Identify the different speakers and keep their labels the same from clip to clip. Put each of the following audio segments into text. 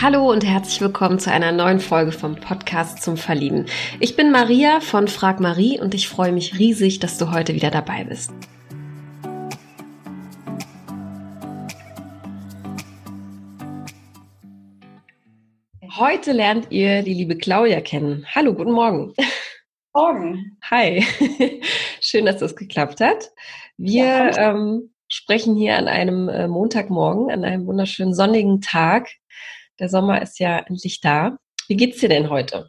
Speaker 1: Hallo und herzlich willkommen zu einer neuen Folge vom Podcast zum Verlieben. Ich bin Maria von Frag Marie und ich freue mich riesig, dass du heute wieder dabei bist. Heute lernt ihr die liebe Claudia kennen. Hallo, guten Morgen.
Speaker 2: Morgen.
Speaker 1: Hi. Schön, dass das geklappt hat. Wir ja, ähm, sprechen hier an einem äh, Montagmorgen, an einem wunderschönen sonnigen Tag der Sommer ist ja endlich da. Wie geht's dir denn heute?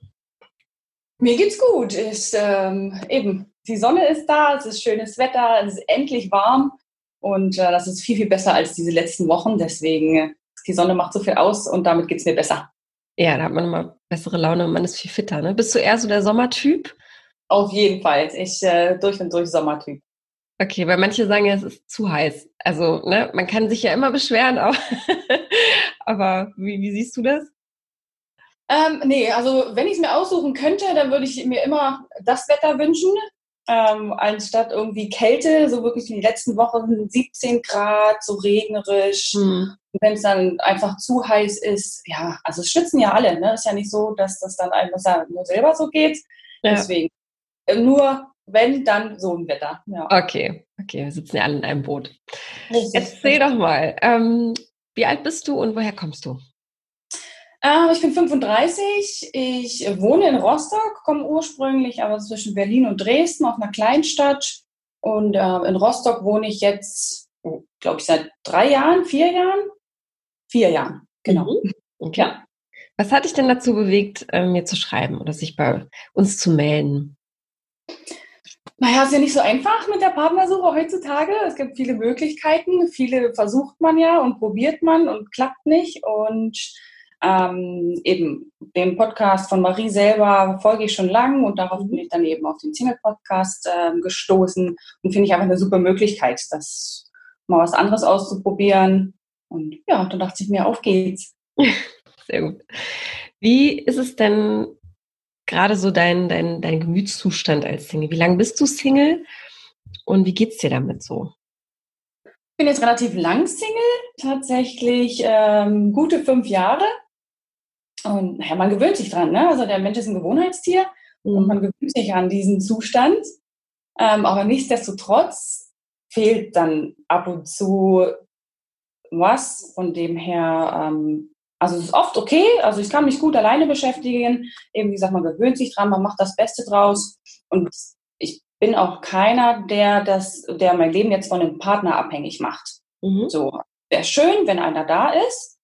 Speaker 2: Mir geht's gut. Ich, ähm, eben, die Sonne ist da, es ist schönes Wetter, es ist endlich warm und äh, das ist viel, viel besser als diese letzten Wochen. Deswegen, äh, die Sonne macht so viel aus und damit geht's mir besser.
Speaker 1: Ja, da hat man immer bessere Laune und man ist viel fitter. Ne? Bist du eher so der Sommertyp?
Speaker 2: Auf jeden Fall. Ich äh, durch und durch Sommertyp.
Speaker 1: Okay, weil manche sagen ja, es ist zu heiß. Also, ne, man kann sich ja immer beschweren, aber, aber wie, wie siehst du das?
Speaker 2: Ähm, nee, also wenn ich es mir aussuchen könnte, dann würde ich mir immer das Wetter wünschen, ähm, anstatt irgendwie Kälte, so wirklich die letzten Wochen 17 Grad, so regnerisch. Hm. Wenn es dann einfach zu heiß ist, ja, also es schwitzen ja alle, ne? Ist ja nicht so, dass das dann einfach nur selber so geht. Ja. Deswegen. Äh, nur wenn, dann so ein Wetter. Ja.
Speaker 1: Okay, okay, wir sitzen ja alle in einem Boot. Richtig. Erzähl doch mal, ähm, wie alt bist du und woher kommst du?
Speaker 2: Äh, ich bin 35, ich wohne in Rostock, komme ursprünglich aber zwischen Berlin und Dresden auf einer Kleinstadt. Und äh, in Rostock wohne ich jetzt, oh, glaube ich, seit drei Jahren, vier Jahren? Vier Jahren, genau. Mhm.
Speaker 1: Okay. Ja. Was hat dich denn dazu bewegt, äh, mir zu schreiben oder sich bei uns zu melden?
Speaker 2: Naja, ist ja nicht so einfach mit der Partnersuche heutzutage. Es gibt viele Möglichkeiten. Viele versucht man ja und probiert man und klappt nicht. Und ähm, eben den Podcast von Marie selber folge ich schon lang und darauf bin ich dann eben auf den Single-Podcast ähm, gestoßen und finde ich einfach eine super Möglichkeit, das mal was anderes auszuprobieren. Und ja, dann dachte ich mir, auf geht's.
Speaker 1: Sehr gut. Wie ist es denn gerade so dein, dein, dein Gemütszustand als Single? Wie lange bist du Single und wie geht's dir damit so?
Speaker 2: Ich bin jetzt relativ lang Single, tatsächlich ähm, gute fünf Jahre. Und naja, man gewöhnt sich dran, ne? Also der Mensch ist ein Gewohnheitstier mhm. und man gewöhnt sich an diesen Zustand. Ähm, aber nichtsdestotrotz fehlt dann ab und zu was. Von dem her ähm, also es ist oft okay, also ich kann mich gut alleine beschäftigen. Eben wie gesagt, man gewöhnt sich dran, man macht das Beste draus. Und ich bin auch keiner, der das, der mein Leben jetzt von einem Partner abhängig macht. Mhm. So wäre schön, wenn einer da ist.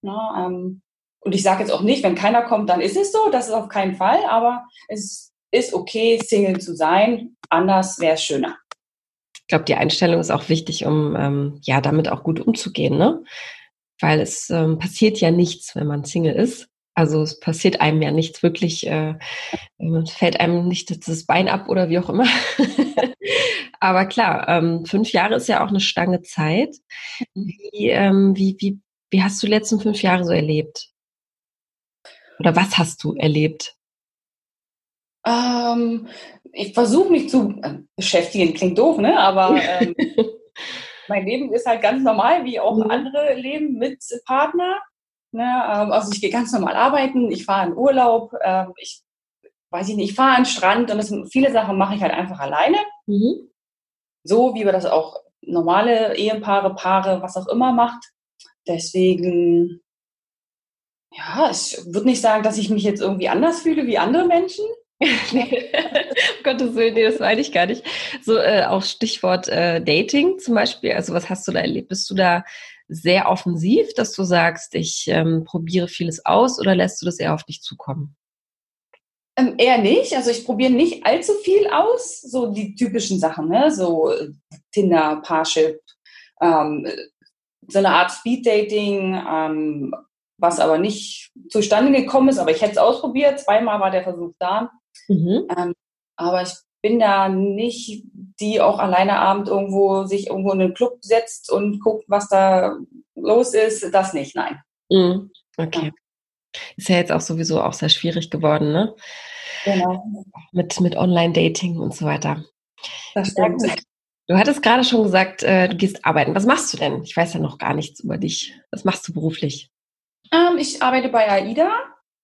Speaker 2: Na, ne, ähm, und ich sage jetzt auch nicht, wenn keiner kommt, dann ist es so. Das ist auf keinen Fall. Aber es ist okay, Single zu sein. Anders wäre es schöner.
Speaker 1: Ich glaube, die Einstellung ist auch wichtig, um ähm, ja damit auch gut umzugehen. Ne? Weil es ähm, passiert ja nichts, wenn man Single ist. Also es passiert einem ja nichts wirklich, äh, fällt einem nicht das Bein ab oder wie auch immer. Aber klar, ähm, fünf Jahre ist ja auch eine Stange Zeit. Mhm. Wie, ähm, wie, wie, wie hast du die letzten fünf Jahre so erlebt? Oder was hast du erlebt?
Speaker 2: Ähm, ich versuche mich zu äh, beschäftigen, klingt doof, ne? Aber ähm, mein Leben ist halt ganz normal, wie auch mhm. andere leben mit Partner. Ne? Ähm, also ich gehe ganz normal arbeiten, ich fahre in Urlaub, ähm, ich weiß ich nicht, ich fahre an den Strand und das, viele Sachen mache ich halt einfach alleine. Mhm. So wie wir das auch normale Ehepaare, Paare, was auch immer macht. Deswegen, ja, ich würde nicht sagen, dass ich mich jetzt irgendwie anders fühle wie andere Menschen.
Speaker 1: um Gottes Willen, nee, das meine ich gar nicht. So äh, auch Stichwort äh, Dating zum Beispiel. Also was hast du da erlebt? Bist du da sehr offensiv, dass du sagst, ich ähm, probiere vieles aus oder lässt du das eher auf dich zukommen?
Speaker 2: Ähm, eher nicht. Also ich probiere nicht allzu viel aus. So die typischen Sachen, ne? So Tinder, Parship, ähm, so eine Art Speed-Dating, ähm, was aber nicht zustande gekommen ist, aber ich hätte es ausprobiert. Zweimal war der Versuch da. Mhm. Ähm, aber ich bin da nicht, die auch alleine abend irgendwo sich irgendwo in den Club setzt und guckt, was da los ist. Das nicht, nein.
Speaker 1: Mhm. Okay. Ja. Ist ja jetzt auch sowieso auch sehr schwierig geworden, ne? Genau. Mit, mit Online-Dating und so weiter.
Speaker 2: Das stimmt.
Speaker 1: Du hattest gerade schon gesagt, äh, du gehst arbeiten. Was machst du denn? Ich weiß ja noch gar nichts über dich. Was machst du beruflich?
Speaker 2: Ähm, ich arbeite bei AIDA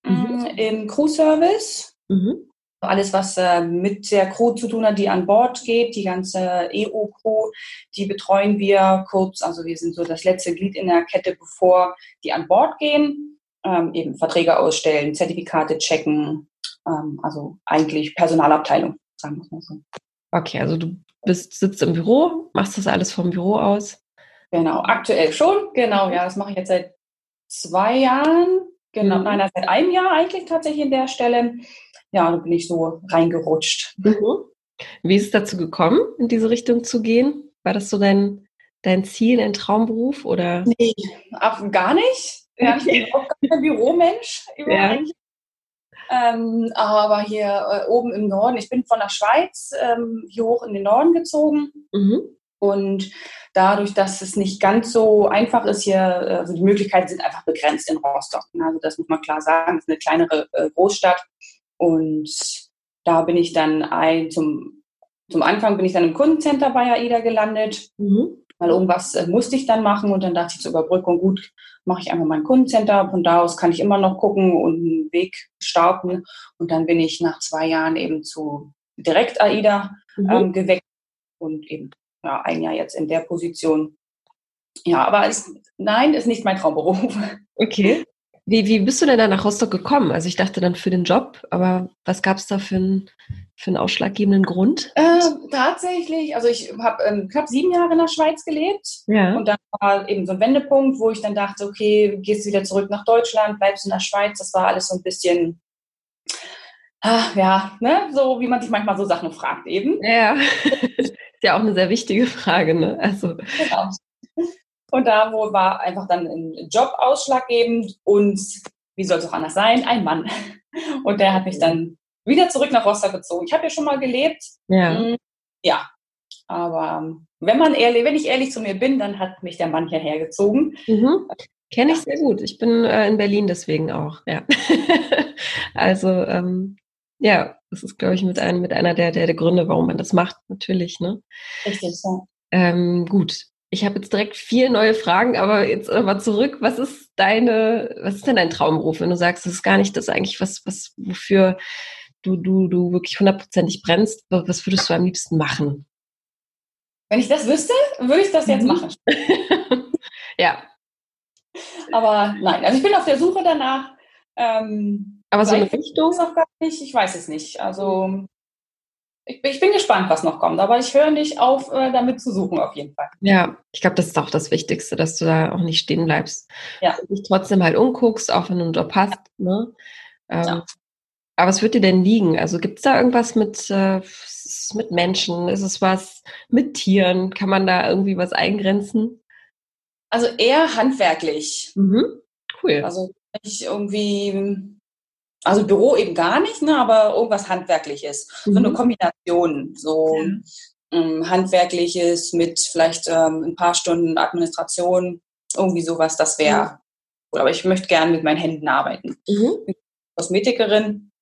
Speaker 2: mhm. im Crew-Service. Mhm. Alles, was äh, mit der Crew zu tun hat, die an Bord geht, die ganze EU-Crew, die betreuen wir kurz. Also wir sind so das letzte Glied in der Kette, bevor die an Bord gehen. Ähm, eben Verträge ausstellen, Zertifikate checken, ähm, also eigentlich Personalabteilung, sagen wir mal so.
Speaker 1: Okay, also du bist, sitzt im Büro, machst das alles vom Büro aus?
Speaker 2: Genau, aktuell schon, genau, ja, das mache ich jetzt seit zwei Jahren, genau, mhm. nein, seit einem Jahr eigentlich tatsächlich in der Stelle. Ja, da bin ich so reingerutscht.
Speaker 1: Mhm. Wie ist es dazu gekommen, in diese Richtung zu gehen? War das so dein, dein Ziel, dein Traumberuf oder?
Speaker 2: Nee, gar nicht. Ja, ich bin auch kein Büromensch. Ja. Ähm, aber hier äh, oben im Norden, ich bin von der Schweiz ähm, hier hoch in den Norden gezogen. Mhm. Und dadurch, dass es nicht ganz so einfach ist hier, also die Möglichkeiten sind einfach begrenzt in Rostock. Also das muss man klar sagen, es ist eine kleinere äh, Großstadt. Und da bin ich dann ein, zum, zum Anfang bin ich dann im Kundencenter bei AIDA gelandet. Mhm. Weil irgendwas äh, musste ich dann machen und dann dachte ich zur Überbrückung, gut, mache ich einfach mein Kundencenter. Von da aus kann ich immer noch gucken und einen Weg starten. Und dann bin ich nach zwei Jahren eben zu direkt AIDA mhm. ähm, gewechselt und eben ja, ein Jahr jetzt in der Position. Ja, aber es, nein, ist nicht mein Traumberuf.
Speaker 1: Okay. Wie, wie bist du denn dann nach Rostock gekommen? Also ich dachte dann für den Job, aber was gab es da für einen, für einen ausschlaggebenden Grund?
Speaker 2: Äh, tatsächlich, also ich habe ähm, knapp sieben Jahre in der Schweiz gelebt. Ja. Und dann war eben so ein Wendepunkt, wo ich dann dachte, okay, gehst wieder zurück nach Deutschland, bleibst in der Schweiz. Das war alles so ein bisschen, ah, ja, ne, so wie man sich manchmal so Sachen fragt eben.
Speaker 1: Ja, ist ja auch eine sehr wichtige Frage, ne? Also. Genau.
Speaker 2: Und da wo war einfach dann ein Job ausschlaggebend und wie soll es auch anders sein, ein Mann. Und der hat mich dann wieder zurück nach Rostock gezogen. Ich habe ja schon mal gelebt. Ja. Hm, ja. Aber wenn man ehrlich, wenn ich ehrlich zu mir bin, dann hat mich der Mann hierher gezogen.
Speaker 1: Mhm. Kenne ich ja. sehr gut. Ich bin äh, in Berlin deswegen auch. Ja. also ähm, ja, das ist, glaube ich, mit, einem, mit einer der, der, der Gründe, warum man das macht, natürlich. Ne? Richtig, so. Ähm, gut, ich habe jetzt direkt vier neue Fragen, aber jetzt mal zurück. Was ist deine, was ist denn dein Traumberuf, wenn du sagst, das ist gar nicht das eigentlich, was, was, wofür du, du, du wirklich hundertprozentig brennst? Was würdest du am liebsten machen?
Speaker 2: Wenn ich das wüsste, würde ich das jetzt mhm. machen.
Speaker 1: ja.
Speaker 2: Aber nein, also ich bin auf der Suche danach. Ähm,
Speaker 1: aber so eine Richtung?
Speaker 2: Noch gar nicht, ich weiß es nicht. Also ich, ich, bin gespannt, was noch kommt, aber ich höre nicht auf, äh, damit zu suchen, auf jeden Fall.
Speaker 1: Ja, ich glaube, das ist auch das Wichtigste, dass du da auch nicht stehen bleibst. Ja. Und dich trotzdem halt umguckst, auch wenn du Job hast. Ne? Ähm, ja. Aber was wird dir denn liegen? Also gibt es da irgendwas mit, äh, mit Menschen? Ist es was mit Tieren? Kann man da irgendwie was eingrenzen?
Speaker 2: Also eher handwerklich.
Speaker 1: Mhm. Cool.
Speaker 2: Also ich irgendwie also Büro eben gar nicht, ne, aber irgendwas Handwerkliches. Mhm. So eine mhm. Kombination, so ähm, Handwerkliches mit vielleicht ähm, ein paar Stunden Administration, irgendwie sowas, das wäre. Mhm. Aber ich möchte gerne mit meinen Händen arbeiten. Mhm. Kosmetikerin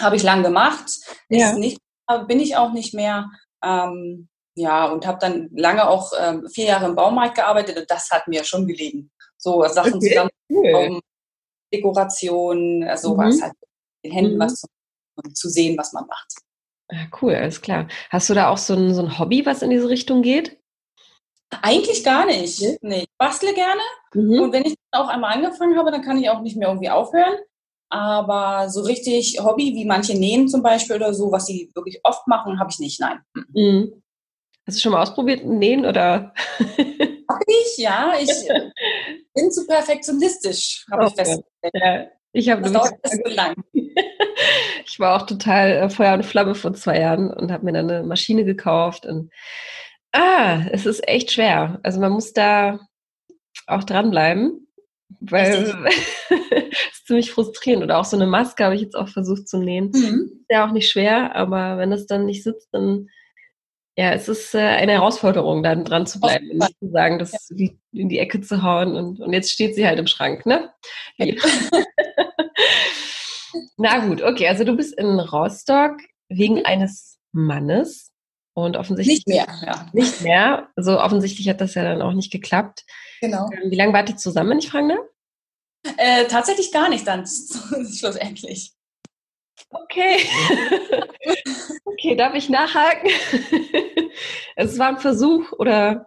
Speaker 2: habe ich lang gemacht, ja. nicht, bin ich auch nicht mehr. Ähm, ja, und habe dann lange auch ähm, vier Jahre im Baumarkt gearbeitet und das hat mir schon gelegen. So Sachen okay. zusammen, cool. Dekoration, äh, sowas mhm. halt den Händen mhm. was zu, zu sehen, was man macht.
Speaker 1: Ja, cool, alles klar. Hast du da auch so ein, so ein Hobby, was in diese Richtung geht?
Speaker 2: Eigentlich gar nicht. Nee, ich bastle gerne. Mhm. Und wenn ich auch einmal angefangen habe, dann kann ich auch nicht mehr irgendwie aufhören. Aber so richtig Hobby, wie manche nähen zum Beispiel oder so, was sie wirklich oft machen, habe ich nicht, nein.
Speaker 1: Mhm. Hast du schon mal ausprobiert, nähen oder?
Speaker 2: Hab ich, ja. Ich bin zu perfektionistisch, habe okay. ich festgestellt. Ja.
Speaker 1: Ich habe ich war auch total äh, Feuer und Flamme vor zwei Jahren und habe mir dann eine Maschine gekauft und ah, es ist echt schwer. Also man muss da auch dranbleiben, weil es ist ziemlich frustrierend. Oder auch so eine Maske habe ich jetzt auch versucht zu nähen. Mhm. Ist ja auch nicht schwer, aber wenn es dann nicht sitzt, dann ja, es ist äh, eine Herausforderung, dann dran zu bleiben und nicht zu sagen, das ja. in die Ecke zu hauen und, und jetzt steht sie halt im Schrank, ne? Ja. Na gut, okay, also du bist in Rostock wegen mhm. eines Mannes und offensichtlich
Speaker 2: nicht mehr, ja.
Speaker 1: Nicht mehr. Also offensichtlich hat das ja dann auch nicht geklappt.
Speaker 2: Genau.
Speaker 1: Ähm, wie lange wart ihr zusammen, wenn ich fragen darf?
Speaker 2: Äh, tatsächlich gar nicht dann schlussendlich.
Speaker 1: Okay. okay, darf ich nachhaken? es war ein Versuch oder?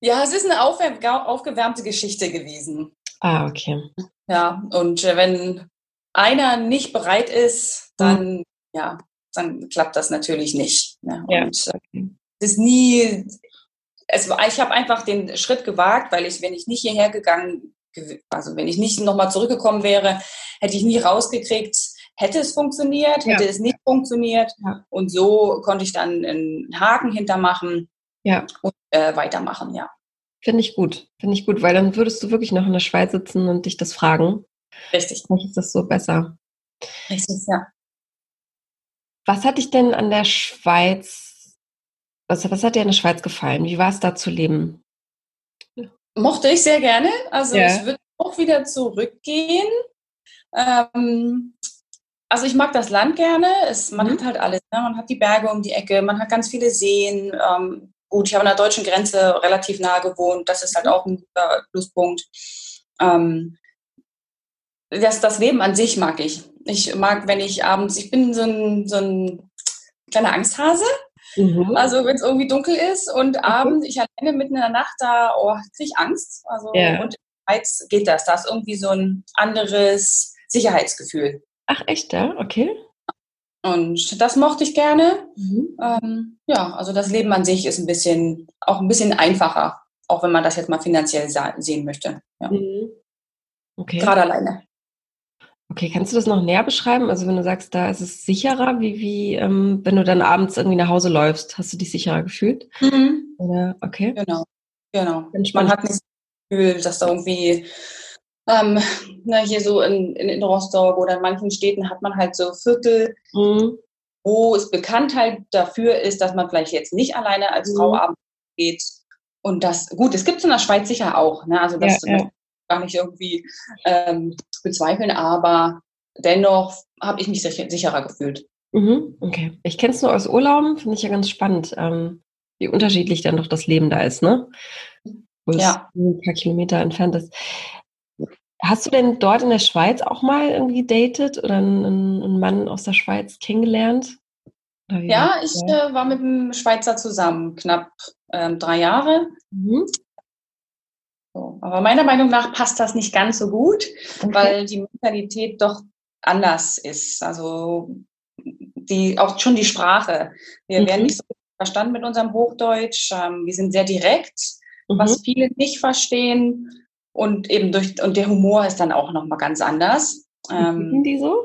Speaker 2: Ja, es ist eine aufgewärmte Geschichte gewesen.
Speaker 1: Ah, okay.
Speaker 2: Ja, und äh, wenn einer nicht bereit ist, dann, mhm. ja, dann klappt das natürlich nicht. Ne? Ja. Und äh, es ist nie, es, ich habe einfach den Schritt gewagt, weil ich, wenn ich nicht hierher gegangen, also wenn ich nicht nochmal zurückgekommen wäre, hätte ich nie rausgekriegt, hätte es funktioniert, hätte ja. es nicht funktioniert. Ja. Und so konnte ich dann einen Haken hintermachen ja. und äh, weitermachen, ja.
Speaker 1: Finde ich gut, finde ich gut, weil dann würdest du wirklich noch in der Schweiz sitzen und dich das fragen.
Speaker 2: Richtig.
Speaker 1: Vielleicht ist das so besser.
Speaker 2: Richtig, ja.
Speaker 1: Was hat dich denn an der Schweiz, was, was hat dir an der Schweiz gefallen? Wie war es da zu leben?
Speaker 2: Mochte ich sehr gerne. Also ja. ich würde auch wieder zurückgehen. Ähm, also ich mag das Land gerne. Es, man mhm. hat halt alles. Ne? Man hat die Berge um die Ecke, man hat ganz viele Seen. Ähm, gut, ich habe an der deutschen Grenze relativ nahe gewohnt. Das ist halt mhm. auch ein guter Pluspunkt. Ähm, das, das Leben an sich mag ich. Ich mag, wenn ich abends, ich bin so ein, so ein kleiner Angsthase. Mhm. Also wenn es irgendwie dunkel ist und mhm. abends ich alleine mitten in der Nacht da, oh, kriege ich Angst. Also ja. und jetzt geht das. Da ist irgendwie so ein anderes Sicherheitsgefühl.
Speaker 1: Ach echt, ja? Okay.
Speaker 2: Und das mochte ich gerne. Mhm. Ähm, ja, also das Leben an sich ist ein bisschen, auch ein bisschen einfacher, auch wenn man das jetzt mal finanziell sehen möchte. Ja. Mhm. Okay. Gerade alleine.
Speaker 1: Okay, kannst du das noch näher beschreiben? Also wenn du sagst, da ist es sicherer, wie, wie ähm, wenn du dann abends irgendwie nach Hause läufst, hast du dich sicherer gefühlt? Mhm. Oder okay.
Speaker 2: Genau, genau. Man hat nicht das Gefühl, dass da irgendwie ähm, na, hier so in, in, in, Rostock oder in manchen Städten hat man halt so Viertel, mhm. wo es bekannt halt dafür ist, dass man vielleicht jetzt nicht alleine als mhm. Frau abends geht. Und das, gut, es gibt es in der Schweiz sicher auch, ne? also das ja, ja. gar nicht irgendwie ähm, bezweifeln, aber dennoch habe ich mich sicher, sicherer gefühlt.
Speaker 1: Mhm, okay. Ich kenne es nur aus Urlauben, finde ich ja ganz spannend, ähm, wie unterschiedlich dann doch das Leben da ist, ne? Wo ja. es ein paar Kilometer entfernt ist. Hast du denn dort in der Schweiz auch mal irgendwie datet oder einen, einen Mann aus der Schweiz kennengelernt?
Speaker 2: Ja, ich äh, war mit einem Schweizer zusammen, knapp ähm, drei Jahre. Mhm. So, aber meiner Meinung nach passt das nicht ganz so gut, okay. weil die Mentalität doch anders ist. Also die, auch schon die Sprache. Wir mhm. werden nicht so verstanden mit unserem Hochdeutsch. Ähm, wir sind sehr direkt, mhm. was viele nicht verstehen. Und eben durch, und der Humor ist dann auch nochmal ganz anders.
Speaker 1: Ähm, die so?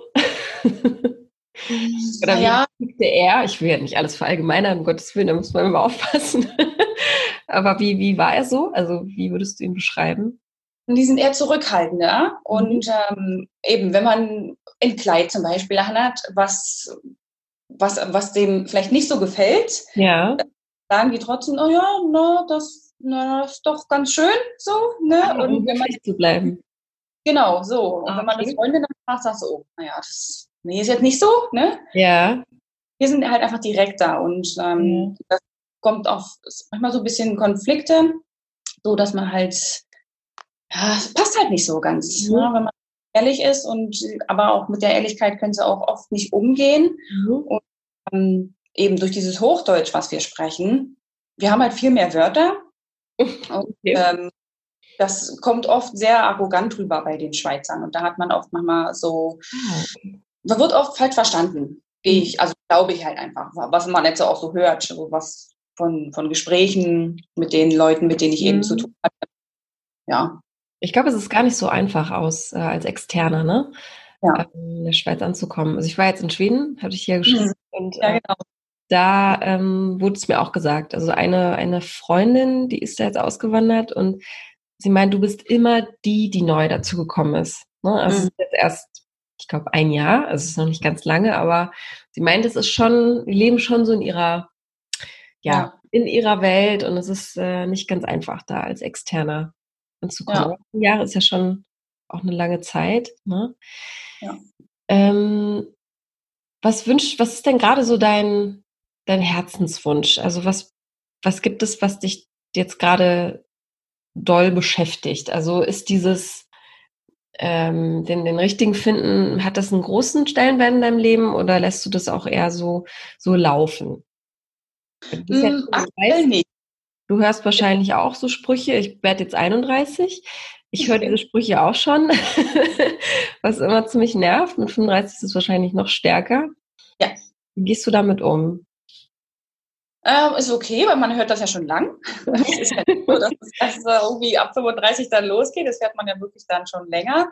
Speaker 1: Oder ja. wie er? Ich will ja nicht alles verallgemeinern, um Gottes Willen, da muss man immer aufpassen. Aber wie, wie war er so? Also wie würdest du ihn beschreiben?
Speaker 2: Die sind eher zurückhaltender. Und mhm. ähm, eben, wenn man ein Kleid zum Beispiel hat, was, was, was dem vielleicht nicht so gefällt,
Speaker 1: ja.
Speaker 2: sagen die trotzdem, oh ja, na, das na, das ist doch ganz schön so, ne?
Speaker 1: Ja, und wenn man zu bleiben.
Speaker 2: Genau, so. Und okay. wenn man das Freundin dann fragt, sagst du, oh, naja, das nee, ist jetzt nicht so, ne?
Speaker 1: Ja.
Speaker 2: Wir sind halt einfach direkt da und ähm, ja. das kommt auch manchmal so ein bisschen Konflikte, so dass man halt, ja, es passt halt nicht so ganz, mhm. ne? wenn man ehrlich ist und aber auch mit der Ehrlichkeit können sie auch oft nicht umgehen. Mhm. Und ähm, eben durch dieses Hochdeutsch, was wir sprechen, wir haben halt viel mehr Wörter und, ähm, das kommt oft sehr arrogant rüber bei den Schweizern. Und da hat man oft manchmal so, ah, man wird oft falsch verstanden. Gehe ich, also glaube ich halt einfach, was man jetzt auch so hört, so was von, von Gesprächen mit den Leuten, mit denen ich mhm. eben zu mhm. tun hatte. Ja.
Speaker 1: Ich glaube, es ist gar nicht so einfach aus äh, als Externer, ne?
Speaker 2: Ja.
Speaker 1: Ähm, in der Schweiz anzukommen. Also ich war jetzt in Schweden, hatte ich hier geschrieben. Mhm. Und,
Speaker 2: ja,
Speaker 1: äh,
Speaker 2: genau
Speaker 1: da ähm, wurde es mir auch gesagt. Also eine, eine Freundin, die ist da jetzt ausgewandert und sie meint, du bist immer die, die neu dazugekommen ist. Ne? Also mhm. jetzt erst, ich glaube, ein Jahr, also es ist noch nicht ganz lange, aber sie meint, es ist schon, wir leben schon so in ihrer, ja, ja. in ihrer Welt und es ist äh, nicht ganz einfach, da als Externer anzukommen. Ja. Ein Jahr ist ja schon auch eine lange Zeit. Ne?
Speaker 2: Ja.
Speaker 1: Ähm, was wünscht, was ist denn gerade so dein, dein Herzenswunsch? Also was, was gibt es, was dich jetzt gerade doll beschäftigt? Also ist dieses, ähm, den, den richtigen finden, hat das einen großen Stellenwert in deinem Leben oder lässt du das auch eher so, so laufen? Du, mm, ja du hörst wahrscheinlich auch so Sprüche. Ich werde jetzt 31. Ich höre diese Sprüche auch schon, was immer ziemlich nervt. Mit 35 ist es wahrscheinlich noch stärker.
Speaker 2: Ja.
Speaker 1: Wie gehst du damit um?
Speaker 2: Ähm, ist okay, weil man hört das ja schon lang. Das ist ja nicht so, dass es irgendwie ab 35 dann losgeht. Das hört man ja wirklich dann schon länger.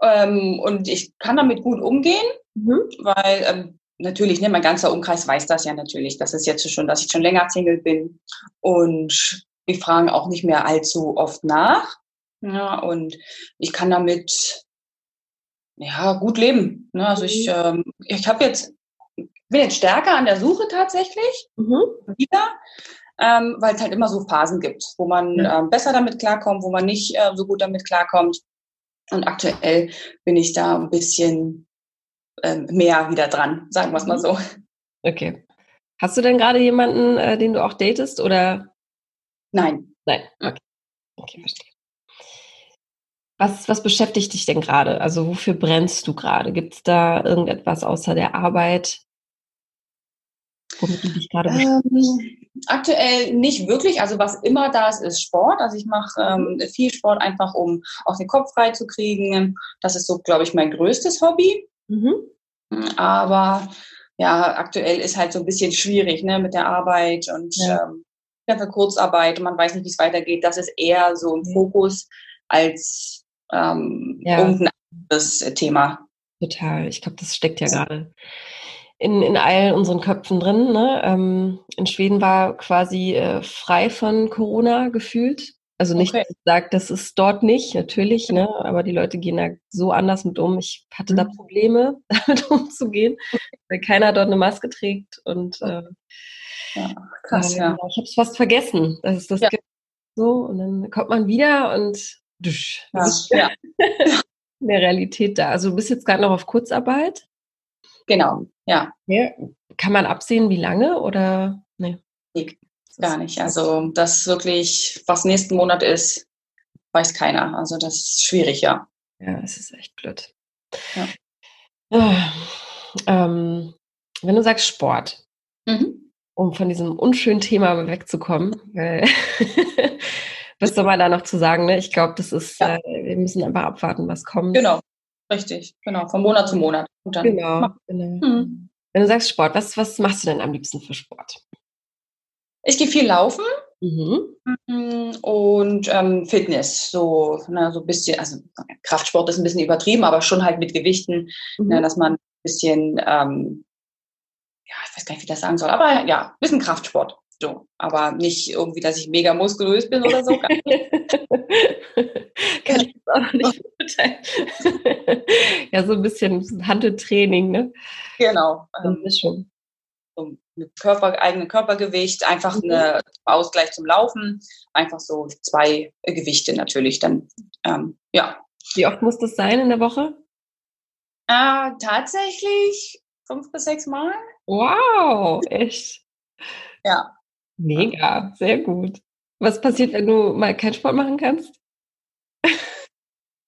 Speaker 2: Ähm, und ich kann damit gut umgehen, mhm. weil ähm, natürlich, ne, mein ganzer Umkreis weiß das ja natürlich, dass es jetzt schon, dass ich schon länger Single bin. Und wir fragen auch nicht mehr allzu oft nach. Ja, und ich kann damit ja gut leben. Ne? Also ich, mhm. ähm, ich habe jetzt bin jetzt stärker an der Suche tatsächlich mhm. wieder, ähm, weil es halt immer so Phasen gibt, wo man ja. ähm, besser damit klarkommt, wo man nicht äh, so gut damit klarkommt. Und aktuell bin ich da ein bisschen ähm, mehr wieder dran, sagen wir es mal mhm. so.
Speaker 1: Okay. Hast du denn gerade jemanden, äh, den du auch datest oder?
Speaker 2: Nein.
Speaker 1: Nein. Okay. Okay, verstehe. Was, was beschäftigt dich denn gerade? Also wofür brennst du gerade? Gibt es da irgendetwas außer der Arbeit,
Speaker 2: womit du dich gerade ähm, Aktuell nicht wirklich. Also was immer da ist, ist Sport. Also ich mache ähm, viel Sport einfach, um auch den Kopf frei zu kriegen. Das ist so, glaube ich, mein größtes Hobby. Mhm. Aber ja, aktuell ist halt so ein bisschen schwierig ne, mit der Arbeit und ja. ähm, ganze Kurzarbeit und man weiß nicht, wie es weitergeht. Das ist eher so im Fokus als ähm, ja. irgendein anderes Thema.
Speaker 1: Total. Ich glaube, das steckt ja gerade in, in all unseren Köpfen drin. Ne? Ähm, in Schweden war quasi äh, frei von Corona gefühlt. Also nicht, okay. dass ich sage, das ist dort nicht, natürlich, ne? aber die Leute gehen da so anders mit um. Ich hatte mhm. da Probleme, damit umzugehen, weil keiner dort eine Maske trägt. Und äh, ja, krass, äh, ja. Ich habe es fast vergessen, dass es das ja. gibt. So, und dann kommt man wieder und dusch, ja. ja. in der Realität da. Also du bist jetzt gerade noch auf Kurzarbeit.
Speaker 2: Genau, ja.
Speaker 1: ja. Kann man absehen, wie lange oder? Nee.
Speaker 2: gar nicht. Also das wirklich, was nächsten Monat ist, weiß keiner. Also das ist schwierig, ja.
Speaker 1: Ja, es ist echt blöd. Ja. Ah, ähm, wenn du sagst Sport, mhm. um von diesem unschönen Thema wegzukommen, was soll man da noch zu sagen? Ne? Ich glaube, das ist, ja. äh, wir müssen einfach abwarten, was kommt.
Speaker 2: Genau, richtig, genau, von Monat zu Monat.
Speaker 1: genau, genau. Mhm. Wenn du sagst Sport, was, was machst du denn am liebsten für Sport?
Speaker 2: Ich gehe viel laufen mhm. und ähm, Fitness, so, ne, so ein bisschen, also Kraftsport ist ein bisschen übertrieben, aber schon halt mit Gewichten, mhm. ne, dass man ein bisschen, ähm, ja, ich weiß gar nicht, wie ich das sagen soll, aber ja, ein bisschen Kraftsport. So, aber nicht irgendwie, dass ich mega muskulös bin oder so. Kann
Speaker 1: ich das auch nicht beurteilen. ja, so ein bisschen Handeltraining, ne?
Speaker 2: Genau. Ähm, Mischung. So mit Körper, eigenem Körpergewicht, einfach mhm. eine Ausgleich zum Laufen, einfach so zwei Gewichte natürlich dann, ähm, ja.
Speaker 1: Wie oft muss das sein in der Woche?
Speaker 2: Äh, tatsächlich fünf bis sechs Mal.
Speaker 1: Wow, echt?
Speaker 2: Ja.
Speaker 1: Mega, sehr gut. Was passiert, wenn du mal keinen Sport machen kannst?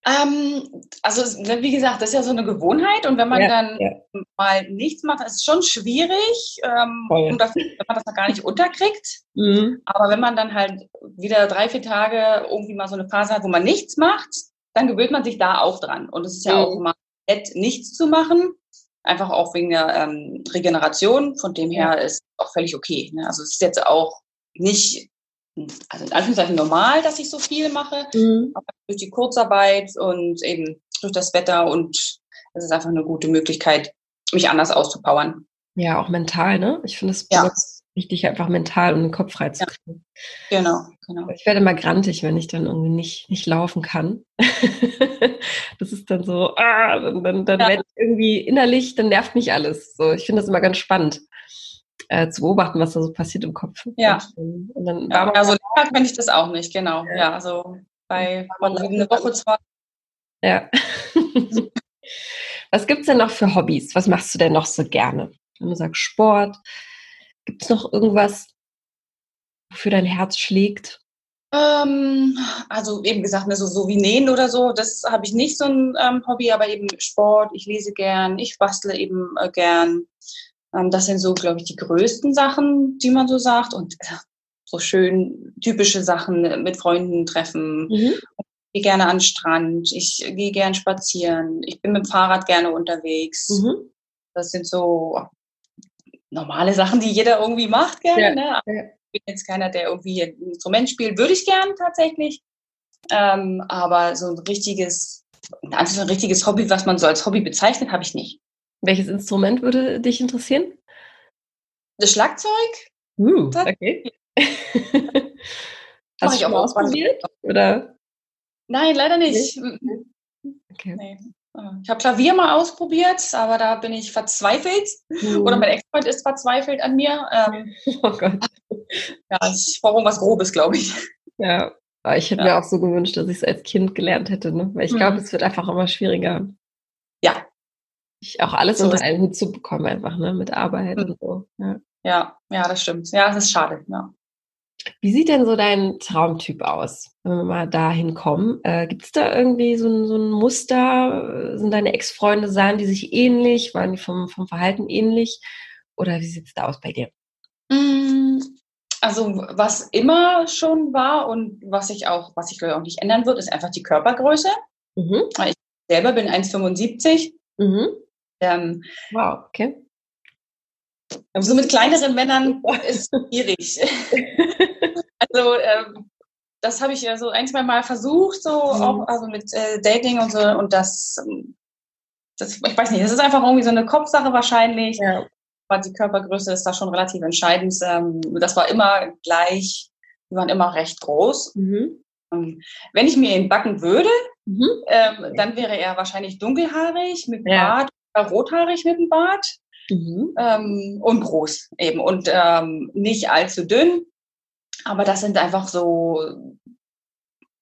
Speaker 2: Ähm, also wie gesagt, das ist ja so eine Gewohnheit und wenn man ja, dann ja. mal nichts macht, ist es schon schwierig, ähm, und dafür, wenn man das noch gar nicht unterkriegt. Mhm. Aber wenn man dann halt wieder drei, vier Tage irgendwie mal so eine Phase hat, wo man nichts macht, dann gewöhnt man sich da auch dran. Und es ist ja mhm. auch mal nett, nichts zu machen, einfach auch wegen der ähm, Regeneration. Von dem her ist auch völlig okay. Ne? Also es ist jetzt auch nicht also in Anführungszeichen normal, dass ich so viel mache, mhm. aber durch die Kurzarbeit und eben durch das Wetter und es ist einfach eine gute Möglichkeit, mich anders auszupowern.
Speaker 1: Ja, auch mental, ne? Ich finde es ja. Wichtig, einfach mental und den Kopf frei zu kriegen.
Speaker 2: Ja. Genau, genau.
Speaker 1: Ich werde immer grantig, wenn ich dann irgendwie nicht, nicht laufen kann. das ist dann so, ah, dann, dann, dann ja. werde ich irgendwie innerlich, dann nervt mich alles. So, ich finde das immer ganz spannend äh, zu beobachten, was da so passiert im Kopf.
Speaker 2: Ja. Und, und dann ja, also länger kann ich das auch nicht, genau. Ja, ja also bei eine Woche, zwei.
Speaker 1: Ja. was gibt es denn noch für Hobbys? Was machst du denn noch so gerne? Wenn du sagst Sport, gibt es noch irgendwas, wofür dein Herz schlägt?
Speaker 2: Ähm, also eben gesagt, ne, so, so wie Nähen oder so, das habe ich nicht so ein ähm, Hobby, aber eben Sport, ich lese gern, ich bastle eben äh, gern. Ähm, das sind so, glaube ich, die größten Sachen, die man so sagt. Und äh, so schön typische Sachen mit Freunden treffen. Mhm. Ich gehe gerne an den Strand, ich gehe gern spazieren, ich bin mit dem Fahrrad gerne unterwegs. Mhm. Das sind so normale Sachen, die jeder irgendwie macht gerne. Ja. Ne? Ich bin jetzt keiner, der irgendwie ein Instrument spielt, würde ich gern tatsächlich. Ähm, aber so ein richtiges, also ein richtiges Hobby, was man so als Hobby bezeichnet, habe ich nicht.
Speaker 1: Welches Instrument würde dich interessieren?
Speaker 2: Das Schlagzeug.
Speaker 1: Uh, okay. Hast du schon mal ausprobiert? Oder?
Speaker 2: Nein, leider nicht. Okay. Nee. Ich habe Klavier mal ausprobiert, aber da bin ich verzweifelt. Mhm. Oder mein Ex-Freund ist verzweifelt an mir. Ähm, oh Gott. Ja, ich brauche was Grobes, glaube ich.
Speaker 1: Ja, ich hätte ja. mir auch so gewünscht, dass ich es als Kind gelernt hätte. Ne? Weil ich mhm. glaube, es wird einfach immer schwieriger.
Speaker 2: Ja.
Speaker 1: Ich auch alles so unter einen Hut zu bekommen, einfach, ne? Mit Arbeit mhm. und so.
Speaker 2: Ja. ja, ja, das stimmt. Ja, das ist schade. Ja.
Speaker 1: Wie sieht denn so dein Traumtyp aus, wenn wir mal dahin kommen? Äh, Gibt es da irgendwie so ein, so ein Muster? Sind deine Ex-Freunde, sahen die sich ähnlich? Waren die vom, vom Verhalten ähnlich? Oder wie sieht es da aus bei dir?
Speaker 2: Mm, also was immer schon war und was ich auch, was ich glaube auch nicht ändern wird, ist einfach die Körpergröße. Mhm. Ich selber bin 1,75. Mhm. Ähm, wow, okay. So mit kleineren Männern ist schwierig. also ähm, das habe ich ja so ein, zwei Mal versucht, so mhm. auch also mit äh, Dating und so und das, ähm, das, ich weiß nicht, das ist einfach irgendwie so eine Kopfsache wahrscheinlich. Ja. Aber die Körpergröße ist da schon relativ entscheidend. Ähm, das war immer gleich, die waren immer recht groß. Mhm. Ähm, wenn ich mir ihn backen würde, mhm. ähm, dann wäre er wahrscheinlich dunkelhaarig mit Bart ja. oder rothaarig mit dem Bart. Mhm. Ähm, und groß eben und ähm, nicht allzu dünn. Aber das sind einfach so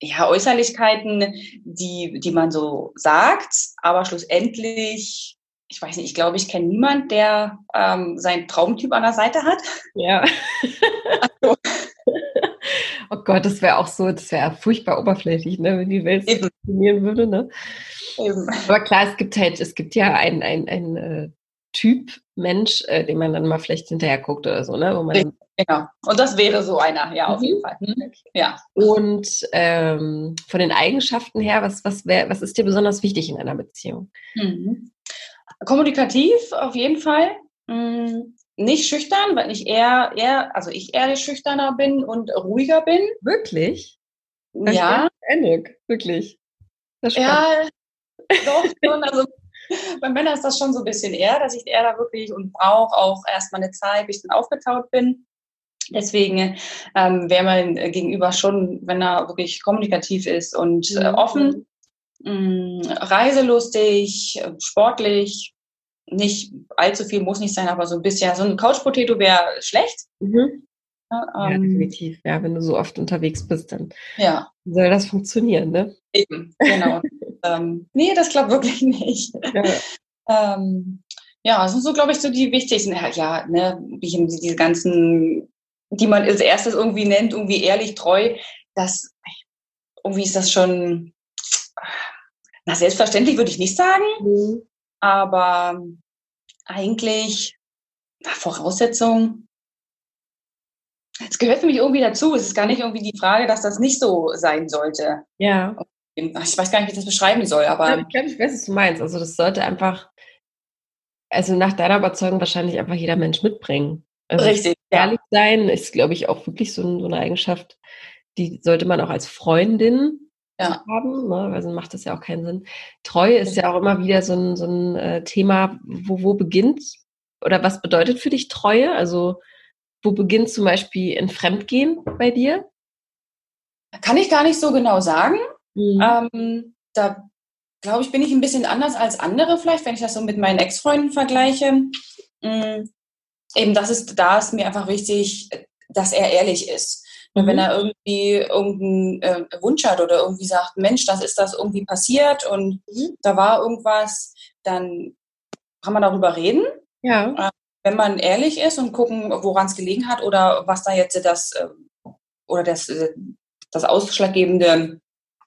Speaker 2: ja, Äußerlichkeiten, die, die man so sagt, aber schlussendlich, ich weiß nicht, ich glaube, ich kenne niemand, der ähm, seinen Traumtyp an der Seite hat.
Speaker 1: Ja. also. Oh Gott, das wäre auch so, das wäre furchtbar oberflächlich, ne, wenn die Welt so funktionieren würde. Ne? Eben. Aber klar, es gibt halt, es gibt ja ein, ein, ein äh, Typ Mensch, äh, den man dann mal vielleicht hinterher guckt oder so, ne? Wo man
Speaker 2: genau. Und das wäre so einer, ja, auf mhm. jeden Fall. Ja.
Speaker 1: Und ähm, von den Eigenschaften her, was, was, wär, was ist dir besonders wichtig in einer Beziehung?
Speaker 2: Mhm. Kommunikativ auf jeden Fall. Mhm. Nicht schüchtern, weil ich eher, eher, also ich eher schüchterner bin und ruhiger bin.
Speaker 1: Wirklich?
Speaker 2: Das ja.
Speaker 1: Eindruck, wirklich.
Speaker 2: ja, doch schon. Also bei Männern ist das schon so ein bisschen eher, dass ich eher da wirklich und brauche auch erstmal eine Zeit, bis ich dann aufgetaut bin. Deswegen ähm, wäre mein Gegenüber schon, wenn er wirklich kommunikativ ist und äh, mhm. offen, mh, mm, reiselustig, sportlich, nicht allzu viel muss nicht sein, aber so ein bisschen, so ein Couch-Potato wäre schlecht. Mhm.
Speaker 1: Ja, ähm, definitiv. Ja, wenn du so oft unterwegs bist, dann ja. soll das funktionieren, ne?
Speaker 2: Eben, genau. ähm, nee, das klappt wirklich nicht. Ja, ähm, ja das sind so, glaube ich, so die wichtigsten. Ja, ne, diese ganzen, die man als erstes irgendwie nennt, irgendwie ehrlich, treu, das, irgendwie ist das schon, na, selbstverständlich würde ich nicht sagen, mhm. aber eigentlich, na, Voraussetzung, es gehört für mich irgendwie dazu. Es ist gar nicht irgendwie die Frage, dass das nicht so sein sollte.
Speaker 1: Ja.
Speaker 2: Ich weiß gar nicht, wie ich das beschreiben soll, aber.
Speaker 1: Ich glaube, ich weiß, was du meinst. Also, das sollte einfach, also nach deiner Überzeugung wahrscheinlich einfach jeder Mensch mitbringen. Also
Speaker 2: Richtig.
Speaker 1: Ehrlich ja. sein ist, glaube ich, auch wirklich so, so, eine Eigenschaft, die sollte man auch als Freundin ja. haben, ne? weil sonst macht das ja auch keinen Sinn. Treue ist ja auch immer wieder so ein, so ein äh, Thema, wo, wo beginnt oder was bedeutet für dich Treue? Also, wo beginnt zum Beispiel ein Fremdgehen bei dir?
Speaker 2: Kann ich gar nicht so genau sagen. Mhm. Ähm, da glaube ich, bin ich ein bisschen anders als andere vielleicht, wenn ich das so mit meinen Ex-Freunden vergleiche. Ähm, eben, das ist, da ist mir einfach wichtig, dass er ehrlich ist. Mhm. Wenn er irgendwie irgendeinen äh, Wunsch hat oder irgendwie sagt, Mensch, das ist das irgendwie passiert und mhm. da war irgendwas, dann kann man darüber reden.
Speaker 1: Ja.
Speaker 2: Äh, wenn man ehrlich ist und gucken, woran es gelegen hat oder was da jetzt das äh, oder das, äh, das Ausschlaggebende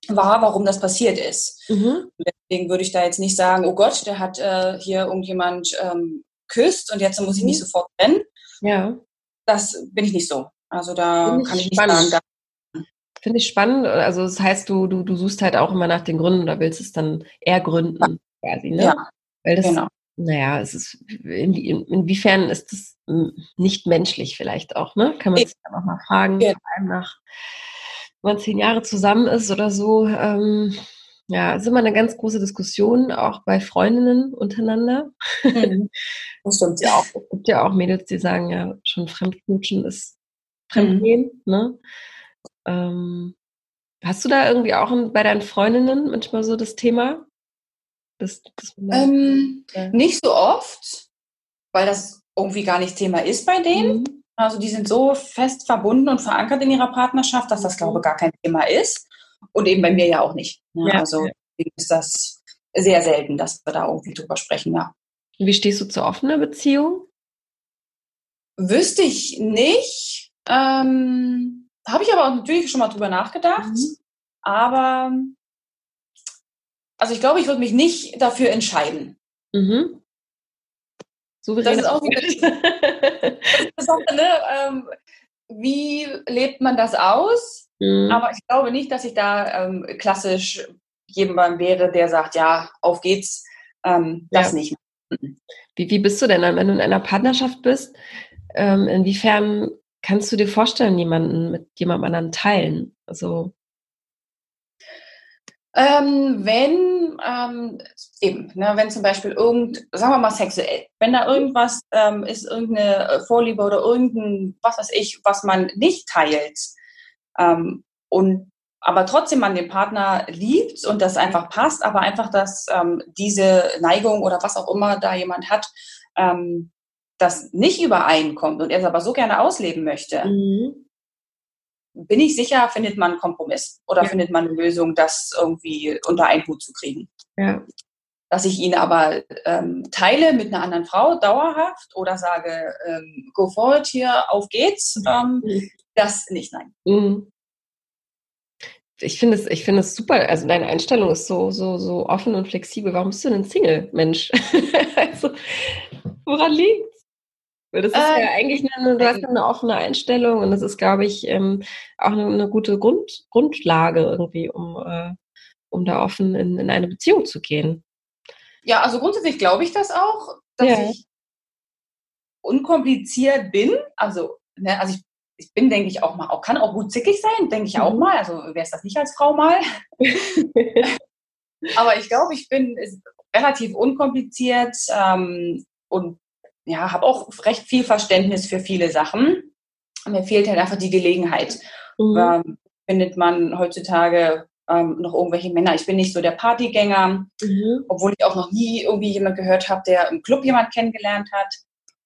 Speaker 2: war, warum das passiert ist. Mhm. Deswegen würde ich da jetzt nicht sagen, oh Gott, der hat äh, hier irgendjemand ähm, küsst und jetzt muss ich nicht mhm. sofort rennen.
Speaker 1: Ja.
Speaker 2: Das bin ich nicht so. Also da Find kann ich, nicht spannend. sagen.
Speaker 1: Finde ich spannend. Also das heißt, du, du, du suchst halt auch immer nach den Gründen oder willst es dann eher gründen, quasi, ne?
Speaker 2: Ja.
Speaker 1: Weil das,
Speaker 2: genau.
Speaker 1: naja, es ist, in, inwiefern ist das nicht menschlich vielleicht auch, ne? Kann man sich dann auch mal fragen, ja. vor allem nach, man zehn Jahre zusammen ist oder so. Ähm, ja, ist immer eine ganz große Diskussion, auch bei Freundinnen untereinander. Mhm.
Speaker 2: Das stimmt ja auch.
Speaker 1: Es gibt ja auch Mädels, die sagen, ja, schon Fremdknutschen ist Fremdgehen, mhm. ne? Ähm, hast du da irgendwie auch bei deinen Freundinnen manchmal so das Thema?
Speaker 2: Das, das ähm, ja. Nicht so oft, weil das irgendwie gar nicht Thema ist bei denen. Mhm. Also die sind so fest verbunden und verankert in ihrer Partnerschaft, dass das, mhm. glaube ich, gar kein Thema ist. Und eben bei mir ja auch nicht. Ne? Ja, also ist das sehr selten, dass wir da irgendwie drüber sprechen, ja.
Speaker 1: Wie stehst du zur offenen Beziehung?
Speaker 2: Wüsste ich nicht. Ähm, Habe ich aber natürlich schon mal drüber nachgedacht. Mhm. Aber also ich glaube, ich würde mich nicht dafür entscheiden. Mhm. Das ist auch wieder das auch, ne, ähm, wie lebt man das aus? Mhm. Aber ich glaube nicht, dass ich da ähm, klassisch jemand wäre, der sagt, ja, auf geht's, ähm, das ja. nicht.
Speaker 1: Wie, wie bist du denn dann, wenn du in einer Partnerschaft bist? Ähm, inwiefern kannst du dir vorstellen, jemanden mit jemandem anderen teilen? Also
Speaker 2: ähm, wenn ähm, eben, ne, wenn zum Beispiel irgend, sagen wir mal sexuell, wenn da irgendwas ähm, ist, irgendeine Vorliebe oder irgendein, was weiß ich, was man nicht teilt ähm, und aber trotzdem man den Partner liebt und das einfach passt, aber einfach, dass ähm, diese Neigung oder was auch immer da jemand hat, ähm, das nicht übereinkommt und er es aber so gerne ausleben möchte, mhm bin ich sicher, findet man einen Kompromiss oder ja. findet man eine Lösung, das irgendwie unter einen Hut zu kriegen.
Speaker 1: Ja.
Speaker 2: Dass ich ihn aber ähm, teile mit einer anderen Frau dauerhaft oder sage, ähm, go forward hier, auf geht's, ähm, mhm. das nicht, nein. Mhm.
Speaker 1: Ich finde es, ich finde es super. Also deine Einstellung ist so, so, so offen und flexibel. Warum bist du denn Single, Mensch? also, woran liegt das ist äh, ja eigentlich eine, du hast eine offene Einstellung und das ist, glaube ich, ähm, auch eine, eine, gute Grund, Grundlage irgendwie, um, äh, um da offen in, in eine Beziehung zu gehen.
Speaker 2: Ja, also grundsätzlich glaube ich das auch, dass ja. ich unkompliziert bin. Also, ne, also ich, ich bin, denke ich, auch mal, auch, kann auch gut zickig sein, denke ich mhm. auch mal. Also wer ist das nicht als Frau mal? Aber ich glaube, ich bin relativ unkompliziert ähm, und ja, habe auch recht viel Verständnis für viele Sachen. Mir fehlt halt einfach die Gelegenheit. Mhm. Ähm, findet man heutzutage ähm, noch irgendwelche Männer. Ich bin nicht so der Partygänger, mhm. obwohl ich auch noch nie irgendwie jemand gehört habe, der im Club jemand kennengelernt hat.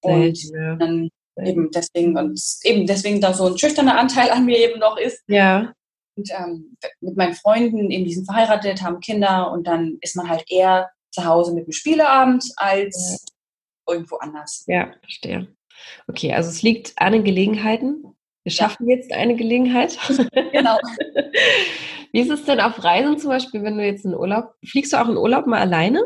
Speaker 2: Und ja. dann eben deswegen und eben deswegen da so ein schüchterner Anteil an mir eben noch ist.
Speaker 1: Ja.
Speaker 2: Und ähm, mit meinen Freunden eben die sind verheiratet, haben Kinder und dann ist man halt eher zu Hause mit dem Spieleabend als irgendwo anders.
Speaker 1: Ja, verstehe. Okay, also es liegt an den Gelegenheiten. Wir schaffen ja. jetzt eine Gelegenheit.
Speaker 2: Genau.
Speaker 1: Wie ist es denn auf Reisen zum Beispiel, wenn du jetzt in Urlaub, fliegst du auch in Urlaub mal alleine?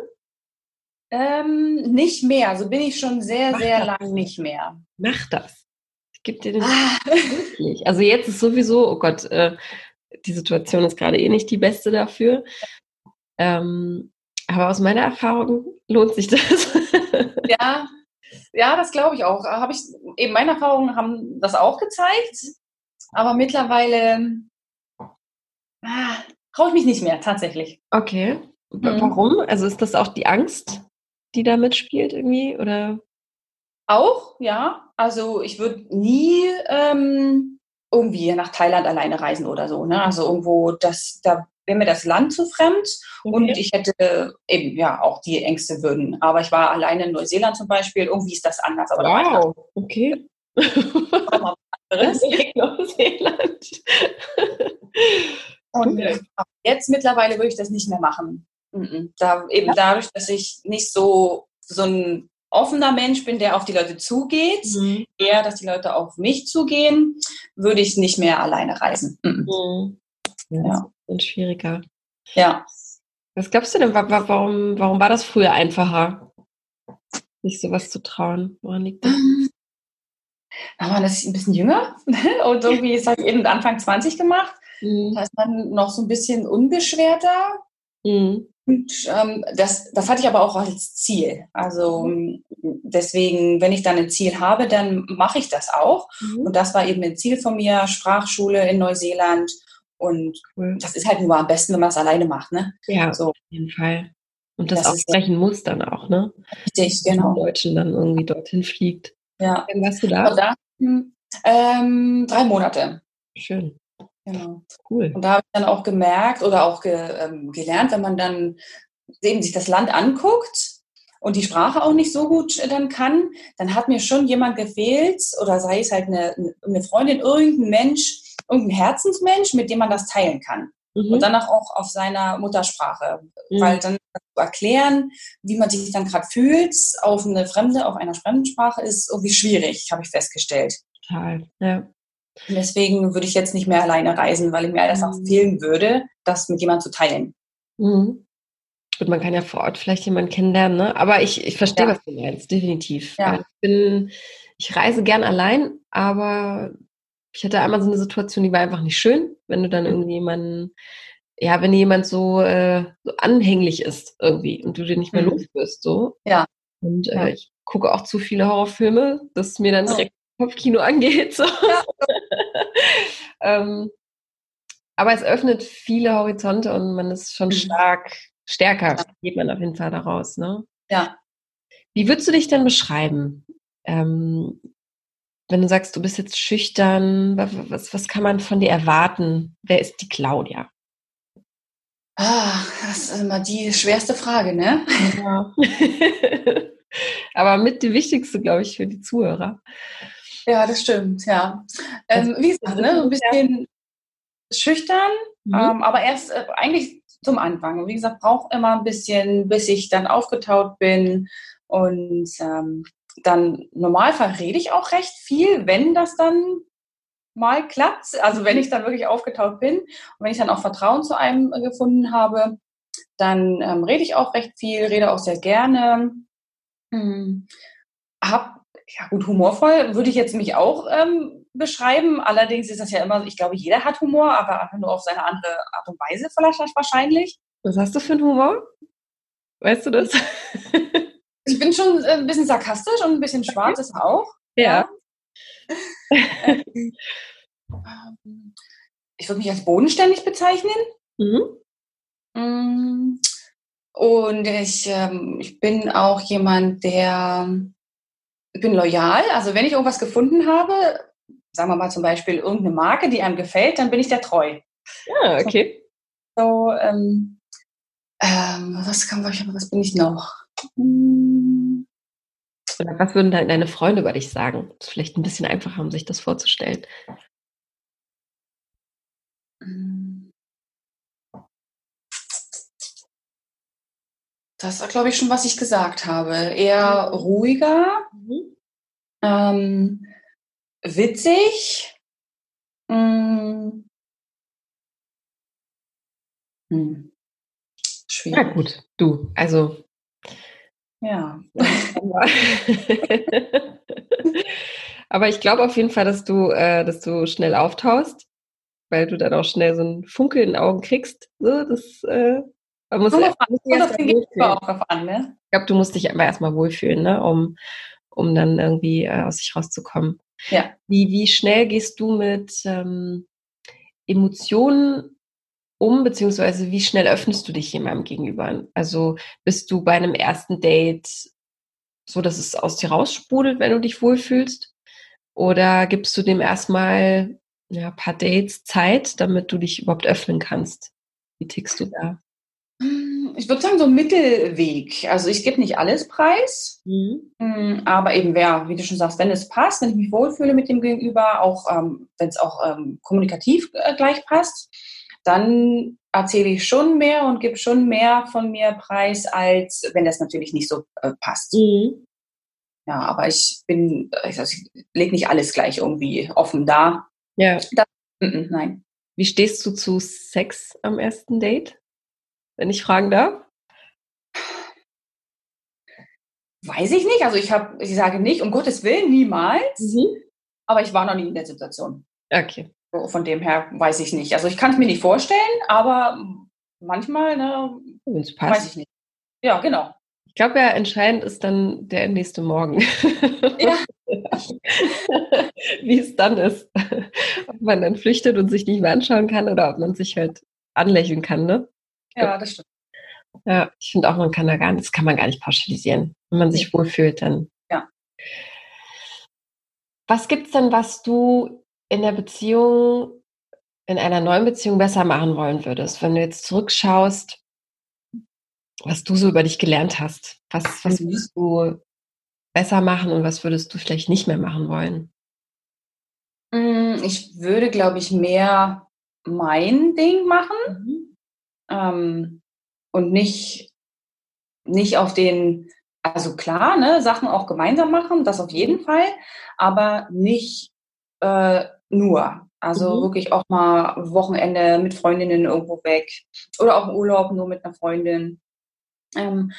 Speaker 2: Ähm, nicht mehr. Also bin ich schon sehr, Mach sehr lang nicht mehr.
Speaker 1: Mach das. Ich gebe dir den ah. Also jetzt ist sowieso, oh Gott, äh, die Situation ist gerade eh nicht die beste dafür. Ähm, aber aus meiner Erfahrung lohnt sich das.
Speaker 2: Ja, ja, das glaube ich auch. Habe ich eben meine Erfahrungen haben das auch gezeigt, aber mittlerweile ah, traue ich mich nicht mehr tatsächlich.
Speaker 1: Okay. Mhm. Warum? Also ist das auch die Angst, die da mitspielt irgendwie oder?
Speaker 2: Auch, ja. Also ich würde nie ähm, irgendwie nach Thailand alleine reisen oder so. Ne? Also irgendwo, das, da wäre mir das Land zu fremd okay. und ich hätte eben ja auch die Ängste würden. Aber ich war alleine in Neuseeland zum Beispiel, irgendwie ist das anders. Aber
Speaker 1: wow, okay.
Speaker 2: Neuseeland. und okay. jetzt mittlerweile würde ich das nicht mehr machen. Da, eben ja. dadurch, dass ich nicht so, so ein offener Mensch bin, der auf die Leute zugeht, mhm. eher, dass die Leute auf mich zugehen, würde ich nicht mehr alleine reisen. Mhm.
Speaker 1: Ja, Das ist schwieriger.
Speaker 2: Ja.
Speaker 1: Was glaubst du denn, warum, warum war das früher einfacher, sich sowas zu trauen? Woran liegt das?
Speaker 2: Da war das ein bisschen jünger und irgendwie ist halt eben Anfang 20 gemacht. Mhm. Da ist man noch so ein bisschen unbeschwerter. Mhm. Und ähm, das, das hatte ich aber auch als Ziel. Also deswegen, wenn ich dann ein Ziel habe, dann mache ich das auch. Mhm. Und das war eben ein Ziel von mir, Sprachschule in Neuseeland. Und cool. das ist halt nur am besten, wenn man es alleine macht, ne?
Speaker 1: Ja, so. auf jeden Fall. Und das, das auch sprechen muss dann auch, ne?
Speaker 2: Richtig, genau.
Speaker 1: Wenn Deutschen dann irgendwie dorthin fliegt.
Speaker 2: Ja.
Speaker 1: Wann warst du da?
Speaker 2: da ähm, drei Monate.
Speaker 1: Schön.
Speaker 2: Genau. Cool. Und da habe ich dann auch gemerkt oder auch ge, ähm, gelernt, wenn man dann eben sich das Land anguckt und die Sprache auch nicht so gut äh, dann kann, dann hat mir schon jemand gefehlt oder sei es halt eine, eine Freundin, irgendein Mensch, irgendein Herzensmensch, mit dem man das teilen kann. Mhm. Und dann auch auf seiner Muttersprache. Mhm. Weil dann zu erklären, wie man sich dann gerade fühlt, auf eine fremde, auf einer fremden Sprache, ist irgendwie schwierig, habe ich festgestellt.
Speaker 1: Total, ja.
Speaker 2: Und deswegen würde ich jetzt nicht mehr alleine reisen, weil mir das auch mhm. fehlen würde, das mit jemandem zu teilen.
Speaker 1: Mhm. Und man kann ja vor Ort vielleicht jemanden kennenlernen, ne? Aber ich, ich verstehe, ja. was du meinst, definitiv. Ja. Ich bin, ich reise gern allein, aber ich hatte einmal so eine Situation, die war einfach nicht schön, wenn du dann mhm. irgendwie jemanden, ja, wenn jemand so, äh, so anhänglich ist irgendwie und du dir nicht mehr mhm. los wirst, so.
Speaker 2: Ja.
Speaker 1: Und äh, ich gucke auch zu viele Horrorfilme, dass mir dann oh. direkt Kopfkino angeht. So. Ja. ähm, aber es öffnet viele Horizonte und man ist schon mhm. stark, stärker, ja. geht man auf jeden Fall daraus. Ne?
Speaker 2: Ja.
Speaker 1: Wie würdest du dich denn beschreiben? Ähm, wenn du sagst, du bist jetzt schüchtern, was, was kann man von dir erwarten? Wer ist die Claudia?
Speaker 2: Ah, das ist immer die schwerste Frage, ne? Ja.
Speaker 1: Aber mit die wichtigste, glaube ich, für die Zuhörer.
Speaker 2: Ja, das stimmt, ja. Ähm, wie gesagt, ne, so ein bisschen schüchtern, mhm. ähm, aber erst äh, eigentlich zum Anfang. Wie gesagt, brauche immer ein bisschen, bis ich dann aufgetaut bin. Und ähm, dann Normalfall rede ich auch recht viel, wenn das dann mal klappt. Also wenn ich dann wirklich aufgetaut bin und wenn ich dann auch Vertrauen zu einem gefunden habe, dann ähm, rede ich auch recht viel, rede auch sehr gerne. Hm. Hab ja gut, humorvoll würde ich jetzt mich auch ähm, beschreiben. Allerdings ist das ja immer, ich glaube, jeder hat Humor, aber einfach nur auf seine andere Art und Weise vielleicht wahrscheinlich.
Speaker 1: Was hast du für einen Humor? Weißt du das?
Speaker 2: ich bin schon äh, ein bisschen sarkastisch und ein bisschen schwarz ist auch.
Speaker 1: Ja.
Speaker 2: Ähm, ich würde mich als bodenständig bezeichnen. Mhm. Mm, und ich, ähm, ich bin auch jemand, der bin loyal. Also wenn ich irgendwas gefunden habe, sagen wir mal zum Beispiel irgendeine Marke, die einem gefällt, dann bin ich der treu.
Speaker 1: Ja, okay.
Speaker 2: So, ähm, ähm, was kann ich, was bin ich noch? Hm.
Speaker 1: Oder was würden deine Freunde über dich sagen? Das ist vielleicht ein bisschen einfacher, um sich das vorzustellen.
Speaker 2: Das war, glaube ich, schon, was ich gesagt habe. Eher mhm. ruhiger, mhm. ähm, witzig. Hm.
Speaker 1: Hm. Schwierig. Ja, gut, du, also.
Speaker 2: Ja.
Speaker 1: Aber ich glaube auf jeden Fall, dass du, äh, dass du schnell auftaust, weil du dann auch schnell so einen Funkel in den Augen kriegst. So, das äh, man muss, ja, erst auch drauf an, ne? Ich glaube, du musst dich aber erstmal wohlfühlen, ne? um, um dann irgendwie äh, aus sich rauszukommen.
Speaker 2: Ja.
Speaker 1: Wie, wie schnell gehst du mit ähm, Emotionen um, beziehungsweise wie schnell öffnest du dich jemandem gegenüber? Also bist du bei einem ersten Date so, dass es aus dir raussprudelt, wenn du dich wohlfühlst? Oder gibst du dem erstmal ja, ein paar Dates Zeit, damit du dich überhaupt öffnen kannst? Wie tickst du da?
Speaker 2: Ich würde sagen, so ein Mittelweg. Also ich gebe nicht alles preis, mhm. Mm, aber eben wer, wie du schon sagst, wenn es passt, wenn ich mich wohlfühle mit dem Gegenüber, auch ähm, wenn es auch ähm, kommunikativ äh, gleich passt, dann erzähle ich schon mehr und gebe schon mehr von mir preis, als wenn das natürlich nicht so äh, passt. Mhm. Ja, aber ich bin, also ich lege nicht alles gleich irgendwie offen da.
Speaker 1: Ja.
Speaker 2: Das, n -n, nein.
Speaker 1: Wie stehst du zu Sex am ersten Date? Wenn ich fragen darf?
Speaker 2: Weiß ich nicht. Also ich habe, ich sage nicht, um Gottes Willen, niemals. Mhm. Aber ich war noch nie in der Situation.
Speaker 1: Okay.
Speaker 2: Von dem her weiß ich nicht. Also ich kann es mir nicht vorstellen, aber manchmal, ne,
Speaker 1: Wenn's passt.
Speaker 2: weiß ich nicht. Ja, genau.
Speaker 1: Ich glaube ja, entscheidend ist dann der nächste Morgen. Ja. Wie es dann ist. Ob man dann flüchtet und sich nicht mehr anschauen kann oder ob man sich halt anlächeln kann, ne?
Speaker 2: Ja, das stimmt.
Speaker 1: Ja, ich finde auch, man kann da gar nicht, das kann man gar nicht pauschalisieren. Wenn man sich wohlfühlt, dann.
Speaker 2: Ja.
Speaker 1: Was gibt's denn, was du in der Beziehung, in einer neuen Beziehung besser machen wollen würdest? Wenn du jetzt zurückschaust, was du so über dich gelernt hast. Was, was mhm. würdest du besser machen und was würdest du vielleicht nicht mehr machen wollen?
Speaker 2: Mm, ich würde, glaube ich, mehr mein Ding machen. Mhm. Ähm, und nicht, nicht auf den, also klar, ne, Sachen auch gemeinsam machen, das auf jeden Fall, aber nicht äh, nur. Also mhm. wirklich auch mal Wochenende mit Freundinnen irgendwo weg oder auch Urlaub nur mit einer Freundin. Ähm,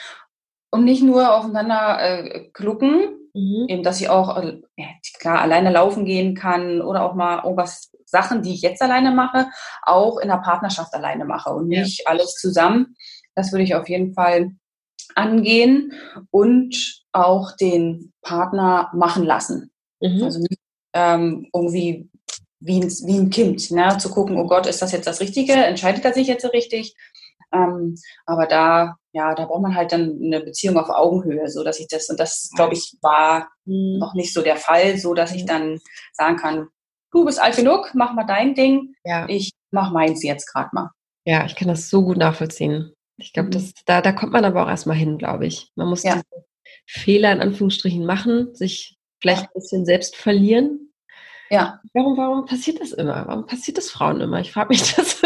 Speaker 2: und nicht nur aufeinander äh, klucken, mhm. eben, dass ich auch äh, klar alleine laufen gehen kann oder auch mal irgendwas Sachen, die ich jetzt alleine mache, auch in der Partnerschaft alleine mache und nicht ja. alles zusammen. Das würde ich auf jeden Fall angehen und auch den Partner machen lassen. Mhm. Also nicht ähm, irgendwie wie ein, wie ein Kind, ne? zu gucken, oh Gott, ist das jetzt das Richtige? Entscheidet er sich jetzt so richtig? Ähm, aber da, ja, da braucht man halt dann eine Beziehung auf Augenhöhe, so dass ich das, und das, glaube ich, war mhm. noch nicht so der Fall, so dass ich mhm. dann sagen kann, du bist alt genug, mach mal dein Ding, ja. ich mach meins jetzt gerade mal.
Speaker 1: Ja, ich kann das so gut nachvollziehen. Ich glaube, mhm. da, da kommt man aber auch erstmal hin, glaube ich. Man muss ja. diese Fehler in Anführungsstrichen machen, sich vielleicht ja. ein bisschen selbst verlieren.
Speaker 2: Ja.
Speaker 1: Warum, warum passiert das immer? Warum passiert das Frauen immer? Ich frage mich das.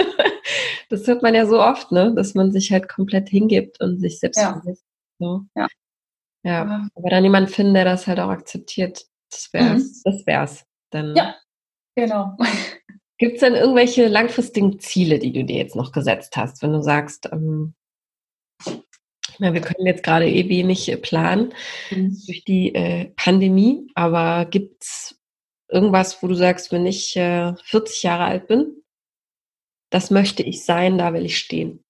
Speaker 1: das hört man ja so oft, ne? Dass man sich halt komplett hingibt und sich selbst
Speaker 2: ja. verlässt.
Speaker 1: So. Ja. ja. Aber dann jemand finden, der das halt auch akzeptiert, das wär's. Mhm. Das wär's. Dann
Speaker 2: ja, genau.
Speaker 1: Gibt es denn irgendwelche langfristigen Ziele, die du dir jetzt noch gesetzt hast, wenn du sagst, ähm, ja, wir können jetzt gerade eh wenig äh, planen mhm. durch die äh, Pandemie, aber gibt es irgendwas, wo du sagst, wenn ich äh, 40 Jahre alt bin, das möchte ich sein, da will ich stehen?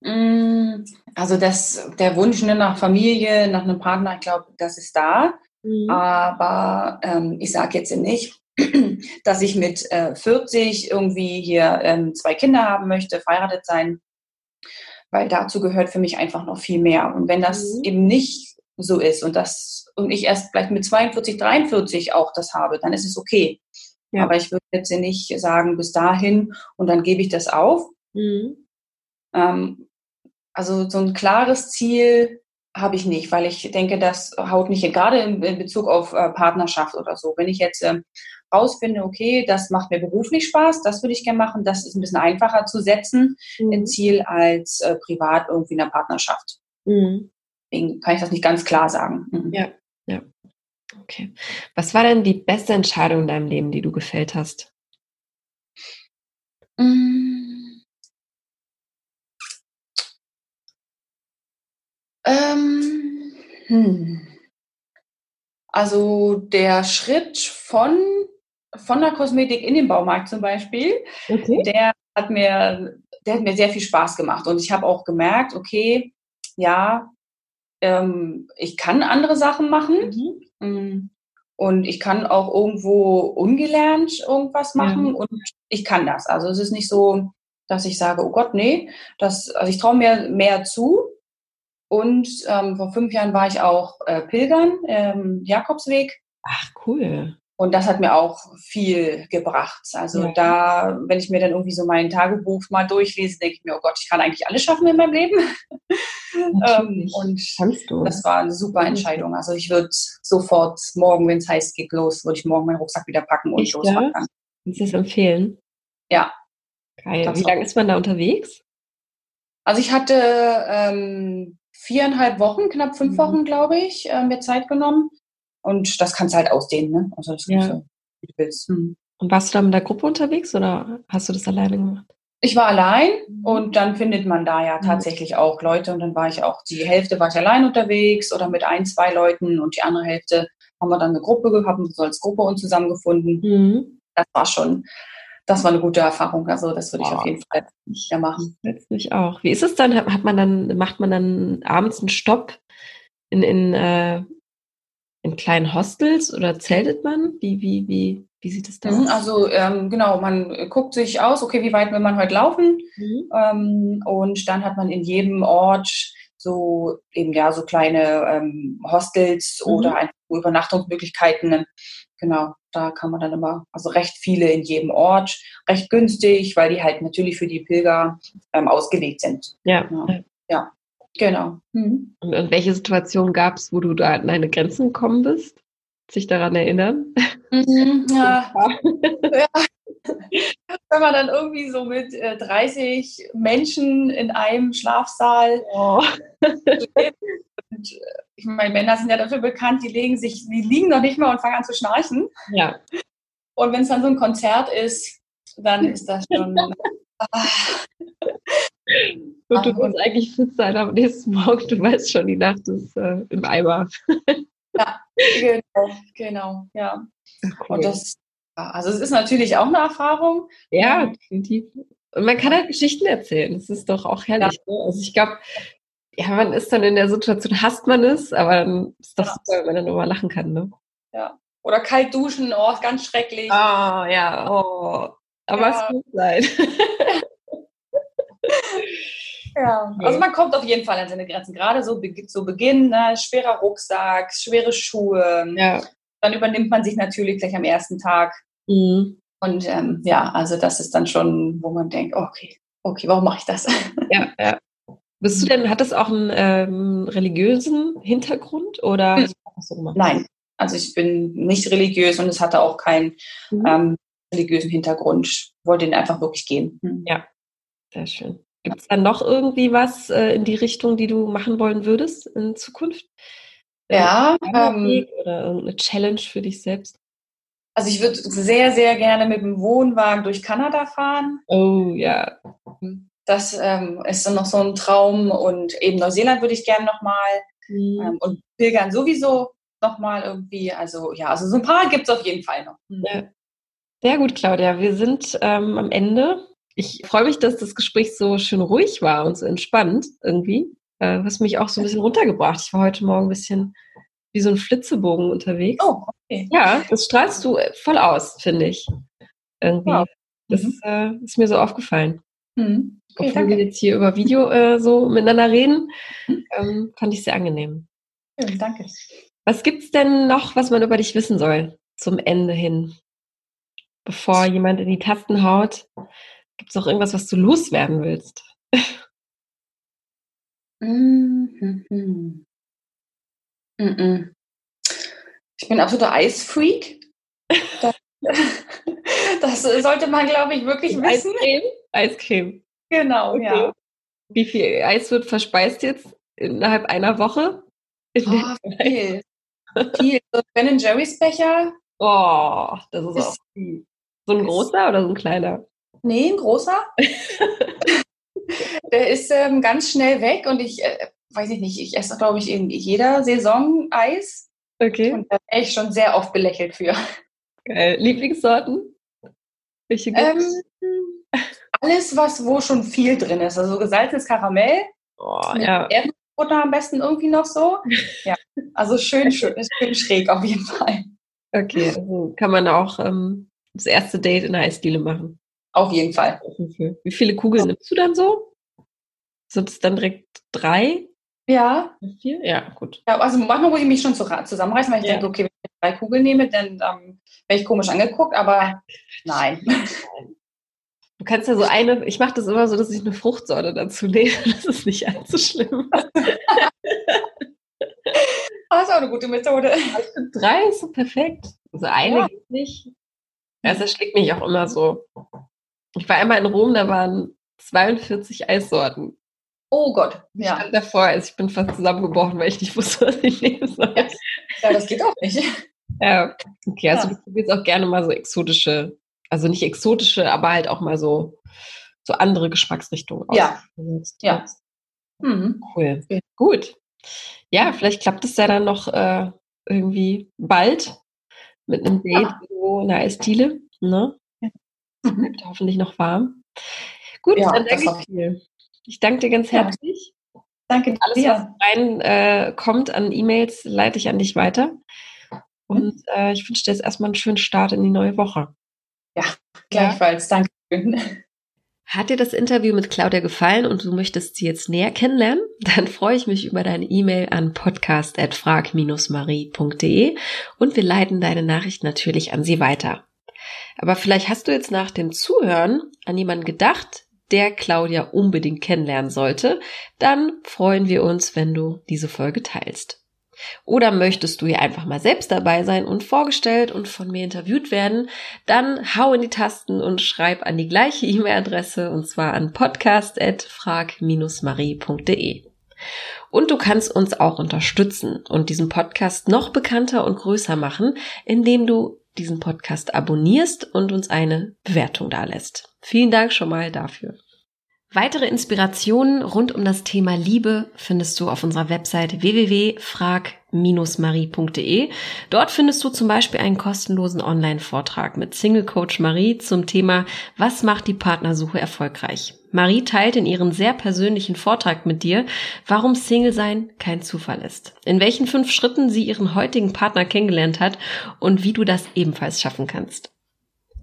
Speaker 2: Mm, also das, der Wunsch ne, nach Familie, nach einem Partner, ich glaube, das ist da. Mhm. Aber ähm, ich sage jetzt nicht, dass ich mit äh, 40 irgendwie hier ähm, zwei Kinder haben möchte, verheiratet sein weil dazu gehört für mich einfach noch viel mehr. Und wenn das mhm. eben nicht so ist und das und ich erst vielleicht mit 42, 43 auch das habe, dann ist es okay. Ja. Aber ich würde jetzt nicht sagen, bis dahin und dann gebe ich das auf. Mhm. Ähm, also so ein klares Ziel habe ich nicht, weil ich denke, das haut nicht, gerade in, in Bezug auf äh, Partnerschaft oder so. Wenn ich jetzt äh, rausfinde, okay, das macht mir beruflich Spaß, das würde ich gerne machen, das ist ein bisschen einfacher zu setzen, mhm. ein Ziel als äh, privat irgendwie in der Partnerschaft. Mhm. Deswegen kann ich das nicht ganz klar sagen.
Speaker 1: Mhm. Ja, ja. Okay. Was war denn die beste Entscheidung in deinem Leben, die du gefällt hast?
Speaker 2: Mm. Ähm, hm. Also der Schritt von von der Kosmetik in den Baumarkt zum Beispiel, okay. der hat mir, der hat mir sehr viel Spaß gemacht. Und ich habe auch gemerkt, okay, ja, ähm, ich kann andere Sachen machen. Mhm. Mm, und ich kann auch irgendwo ungelernt irgendwas machen ja. und ich kann das. Also es ist nicht so, dass ich sage, oh Gott, nee, das, also ich traue mir mehr zu. Und ähm, vor fünf Jahren war ich auch äh, Pilgern, ähm, Jakobsweg.
Speaker 1: Ach, cool.
Speaker 2: Und das hat mir auch viel gebracht. Also ja. da, wenn ich mir dann irgendwie so mein Tagebuch mal durchlese, denke ich mir, oh Gott, ich kann eigentlich alles schaffen in meinem Leben. ähm, und das war eine super Entscheidung. Also ich würde sofort morgen, wenn es heißt, geht los, würde ich morgen meinen Rucksack wieder packen und losfahren.
Speaker 1: Kannst du das empfehlen?
Speaker 2: Ja.
Speaker 1: Geil. Wie lange ist man da unterwegs?
Speaker 2: Also ich hatte ähm, viereinhalb Wochen, knapp fünf mhm. Wochen, glaube ich, äh, mir Zeit genommen. Und das kannst du halt ausdehnen, ne? Also das ja. so, wie du willst. Hm.
Speaker 1: Und warst du da mit der Gruppe unterwegs oder hast du das alleine gemacht?
Speaker 2: Ich war allein mhm. und dann findet man da ja mhm. tatsächlich auch Leute und dann war ich auch, die Hälfte war ich allein unterwegs oder mit ein, zwei Leuten und die andere Hälfte haben wir dann eine Gruppe gehabt, haben so als Gruppe uns zusammengefunden. Mhm. Das war schon, das war eine gute Erfahrung. Also das würde ich oh, auf jeden Fall ja machen.
Speaker 1: Letztlich auch. Wie ist es dann? Hat man dann, macht man dann abends einen Stopp in, in, äh, in kleinen Hostels oder zeltet man? Wie, wie, wie, wie sieht es da
Speaker 2: mhm, aus? Also ähm, genau, man guckt sich aus, okay, wie weit will man heute laufen? Mhm. Ähm, und dann hat man in jedem Ort so eben ja so kleine ähm, Hostels mhm. oder einfach Übernachtungsmöglichkeiten. Genau, da kann man dann immer, also recht viele in jedem Ort, recht günstig, weil die halt natürlich für die Pilger ähm, ausgelegt sind.
Speaker 1: Ja. Genau.
Speaker 2: Ja, genau.
Speaker 1: Mhm. Und, und welche Situation gab es, wo du da an deine Grenzen gekommen bist? Sich daran erinnern?
Speaker 2: Mhm, ja. ja. Wenn man dann irgendwie so mit äh, 30 Menschen in einem Schlafsaal oh. und, äh, ich meine, Männer sind ja dafür bekannt, die legen sich, die liegen noch nicht mal und fangen an zu schnarchen.
Speaker 1: Ja.
Speaker 2: Und wenn es dann so ein Konzert ist, dann ist das schon. ah.
Speaker 1: Und du musst eigentlich fit sein am nächsten Morgen, du weißt schon, die Nacht ist äh, im Eimer.
Speaker 2: ja, genau, genau, ja. Cool. Und das, also es ist natürlich auch eine Erfahrung.
Speaker 1: Ja, definitiv. Und man kann halt Geschichten erzählen. Das ist doch auch herrlich. Ja. Ne? Also ich glaube, ja, man ist dann in der Situation, hasst man es, aber dann ist das ja. super, wenn man dann nur mal lachen kann, ne?
Speaker 2: Ja. Oder kalt duschen, oh, ist ganz schrecklich.
Speaker 1: Ah, oh, ja, oh. Aber ja. es muss sein.
Speaker 2: ja, also man kommt auf jeden Fall an seine Grenzen. Gerade so zu Beginn, ne? schwerer Rucksack, schwere Schuhe.
Speaker 1: Ja.
Speaker 2: Dann übernimmt man sich natürlich gleich am ersten Tag. Mhm. Und ähm, ja, also das ist dann schon, wo man denkt, okay, okay, warum mache ich das?
Speaker 1: Ja, ja. Bist du denn, hat das auch einen ähm, religiösen Hintergrund oder hm.
Speaker 2: hast du gemacht? Nein, also ich bin nicht religiös und es hatte auch keinen mhm. ähm, religiösen Hintergrund. Ich wollte ihn einfach wirklich gehen.
Speaker 1: Ja, sehr schön. Gibt es da noch irgendwie was äh, in die Richtung, die du machen wollen würdest in Zukunft?
Speaker 2: Ja.
Speaker 1: Ähm, oder irgendeine Challenge für dich selbst?
Speaker 2: Also ich würde sehr, sehr gerne mit dem Wohnwagen durch Kanada fahren.
Speaker 1: Oh ja.
Speaker 2: Mhm. Das ähm, ist dann noch so ein Traum. Und eben Neuseeland würde ich gerne nochmal. Mhm. Ähm, und Pilgern sowieso nochmal irgendwie. Also ja, also so ein paar gibt es auf jeden Fall noch.
Speaker 1: Mhm. Ja. Sehr gut, Claudia. Wir sind ähm, am Ende. Ich freue mich, dass das Gespräch so schön ruhig war und so entspannt irgendwie. Äh, hast mich auch so ein bisschen runtergebracht. Ich war heute Morgen ein bisschen wie so ein Flitzebogen unterwegs.
Speaker 2: Oh, okay.
Speaker 1: Ja, das strahlst du voll aus, finde ich. Irgendwie. Wow. Das mhm. äh, ist mir so aufgefallen. Mhm. Okay, Obwohl wir jetzt hier über Video äh, so miteinander reden, mhm. ähm, fand ich sehr angenehm.
Speaker 2: Ja, danke.
Speaker 1: Was gibt es denn noch, was man über dich wissen soll zum Ende hin? Bevor jemand in die Tasten haut, gibt es noch irgendwas, was du loswerden willst?
Speaker 2: Ich bin absoluter Eisfreak. Das, das sollte man, glaube ich, wirklich wissen.
Speaker 1: Eiscreme? Eiscreme.
Speaker 2: Genau, okay. ja.
Speaker 1: Wie viel Eis wird verspeist jetzt innerhalb einer Woche?
Speaker 2: Oh, viel. viel. So Ben Jerry's Becher.
Speaker 1: Oh, das ist, ist auch viel. So ein großer oder so ein kleiner?
Speaker 2: Nee, ein großer. Der ist ähm, ganz schnell weg und ich, äh, weiß ich nicht, ich esse, glaube ich, in jeder Saison Eis.
Speaker 1: Okay.
Speaker 2: Und da wäre ich schon sehr oft belächelt für.
Speaker 1: Geil. Lieblingssorten?
Speaker 2: Welche gibt's? Ähm, alles, was wo schon viel drin ist. Also gesalzenes Karamell.
Speaker 1: Oh, ja.
Speaker 2: Erdnussbutter am besten irgendwie noch so. Ja. Also schön, schön, schön schräg auf jeden Fall.
Speaker 1: Okay, also kann man auch ähm, das erste Date in der Eisdiele machen.
Speaker 2: Auf jeden Fall.
Speaker 1: Wie viele Kugeln nimmst du dann so? Sind es dann direkt drei?
Speaker 2: Ja.
Speaker 1: Vier? Ja, gut.
Speaker 2: Ja, also manchmal muss ich mich schon zusammenreißen, weil ich ja. denke, okay, wenn ich drei Kugeln nehme, dann ähm, werde ich komisch angeguckt, aber nein.
Speaker 1: Du kannst ja so eine, ich mache das immer so, dass ich eine Fruchtsorte dazu nehme. Das ist nicht allzu schlimm. das
Speaker 2: ist auch eine gute Methode.
Speaker 1: Also drei ist so perfekt. Also eine ja. geht nicht. Das erschlägt mich auch immer so. Ich war einmal in Rom, da waren 42 Eissorten.
Speaker 2: Oh Gott,
Speaker 1: ja. Ich stand davor, also ich bin fast zusammengebrochen, weil ich nicht wusste, was ich nehmen soll.
Speaker 2: Ja, das geht auch nicht.
Speaker 1: Ja, okay, also ja. du probierst auch gerne mal so exotische Also nicht exotische, aber halt auch mal so, so andere Geschmacksrichtungen.
Speaker 2: Ja. Ja.
Speaker 1: Mhm. Cool. Gut. Ja, vielleicht klappt es ja dann noch äh, irgendwie bald mit einem Date ja. irgendwo in der Eisdiele. Ne? Mhm. hoffentlich noch warm. Gut, ja, dann danke ich dir. Ich danke dir ganz herzlich.
Speaker 2: Danke
Speaker 1: Alles, dir. was rein äh, kommt an E-Mails, leite ich an dich weiter. Und mhm. äh, ich wünsche dir jetzt erstmal einen schönen Start in die neue Woche.
Speaker 2: Ja, gleichfalls. Ja. Danke.
Speaker 1: Hat dir das Interview mit Claudia gefallen und du möchtest sie jetzt näher kennenlernen? Dann freue ich mich über deine E-Mail an podcast.frag-marie.de und wir leiten deine Nachricht natürlich an sie weiter. Aber vielleicht hast du jetzt nach dem Zuhören an jemanden gedacht, der Claudia unbedingt kennenlernen sollte. Dann freuen wir uns, wenn du diese Folge teilst. Oder möchtest du hier einfach mal selbst dabei sein und vorgestellt und von mir interviewt werden, dann hau in die Tasten und schreib an die gleiche E-Mail-Adresse und zwar an podcast.frag-marie.de. Und du kannst uns auch unterstützen und diesen Podcast noch bekannter und größer machen, indem du diesen Podcast abonnierst und uns eine Bewertung dalässt. Vielen Dank schon mal dafür. Weitere Inspirationen rund um das Thema Liebe findest du auf unserer Website www.frag-marie.de. Dort findest du zum Beispiel einen kostenlosen Online-Vortrag mit Single Coach Marie zum Thema Was macht die Partnersuche erfolgreich? Marie teilt in ihren sehr persönlichen Vortrag mit dir, warum Single sein kein Zufall ist, in welchen fünf Schritten sie ihren heutigen Partner kennengelernt hat und wie du das ebenfalls schaffen kannst.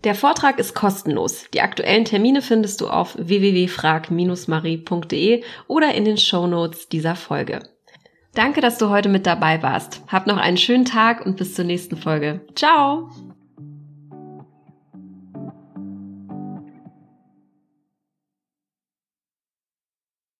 Speaker 1: Der Vortrag ist kostenlos. Die aktuellen Termine findest du auf www.frag-marie.de oder in den Show Notes dieser Folge. Danke, dass du heute mit dabei warst. Hab noch einen schönen Tag und bis zur nächsten Folge. Ciao!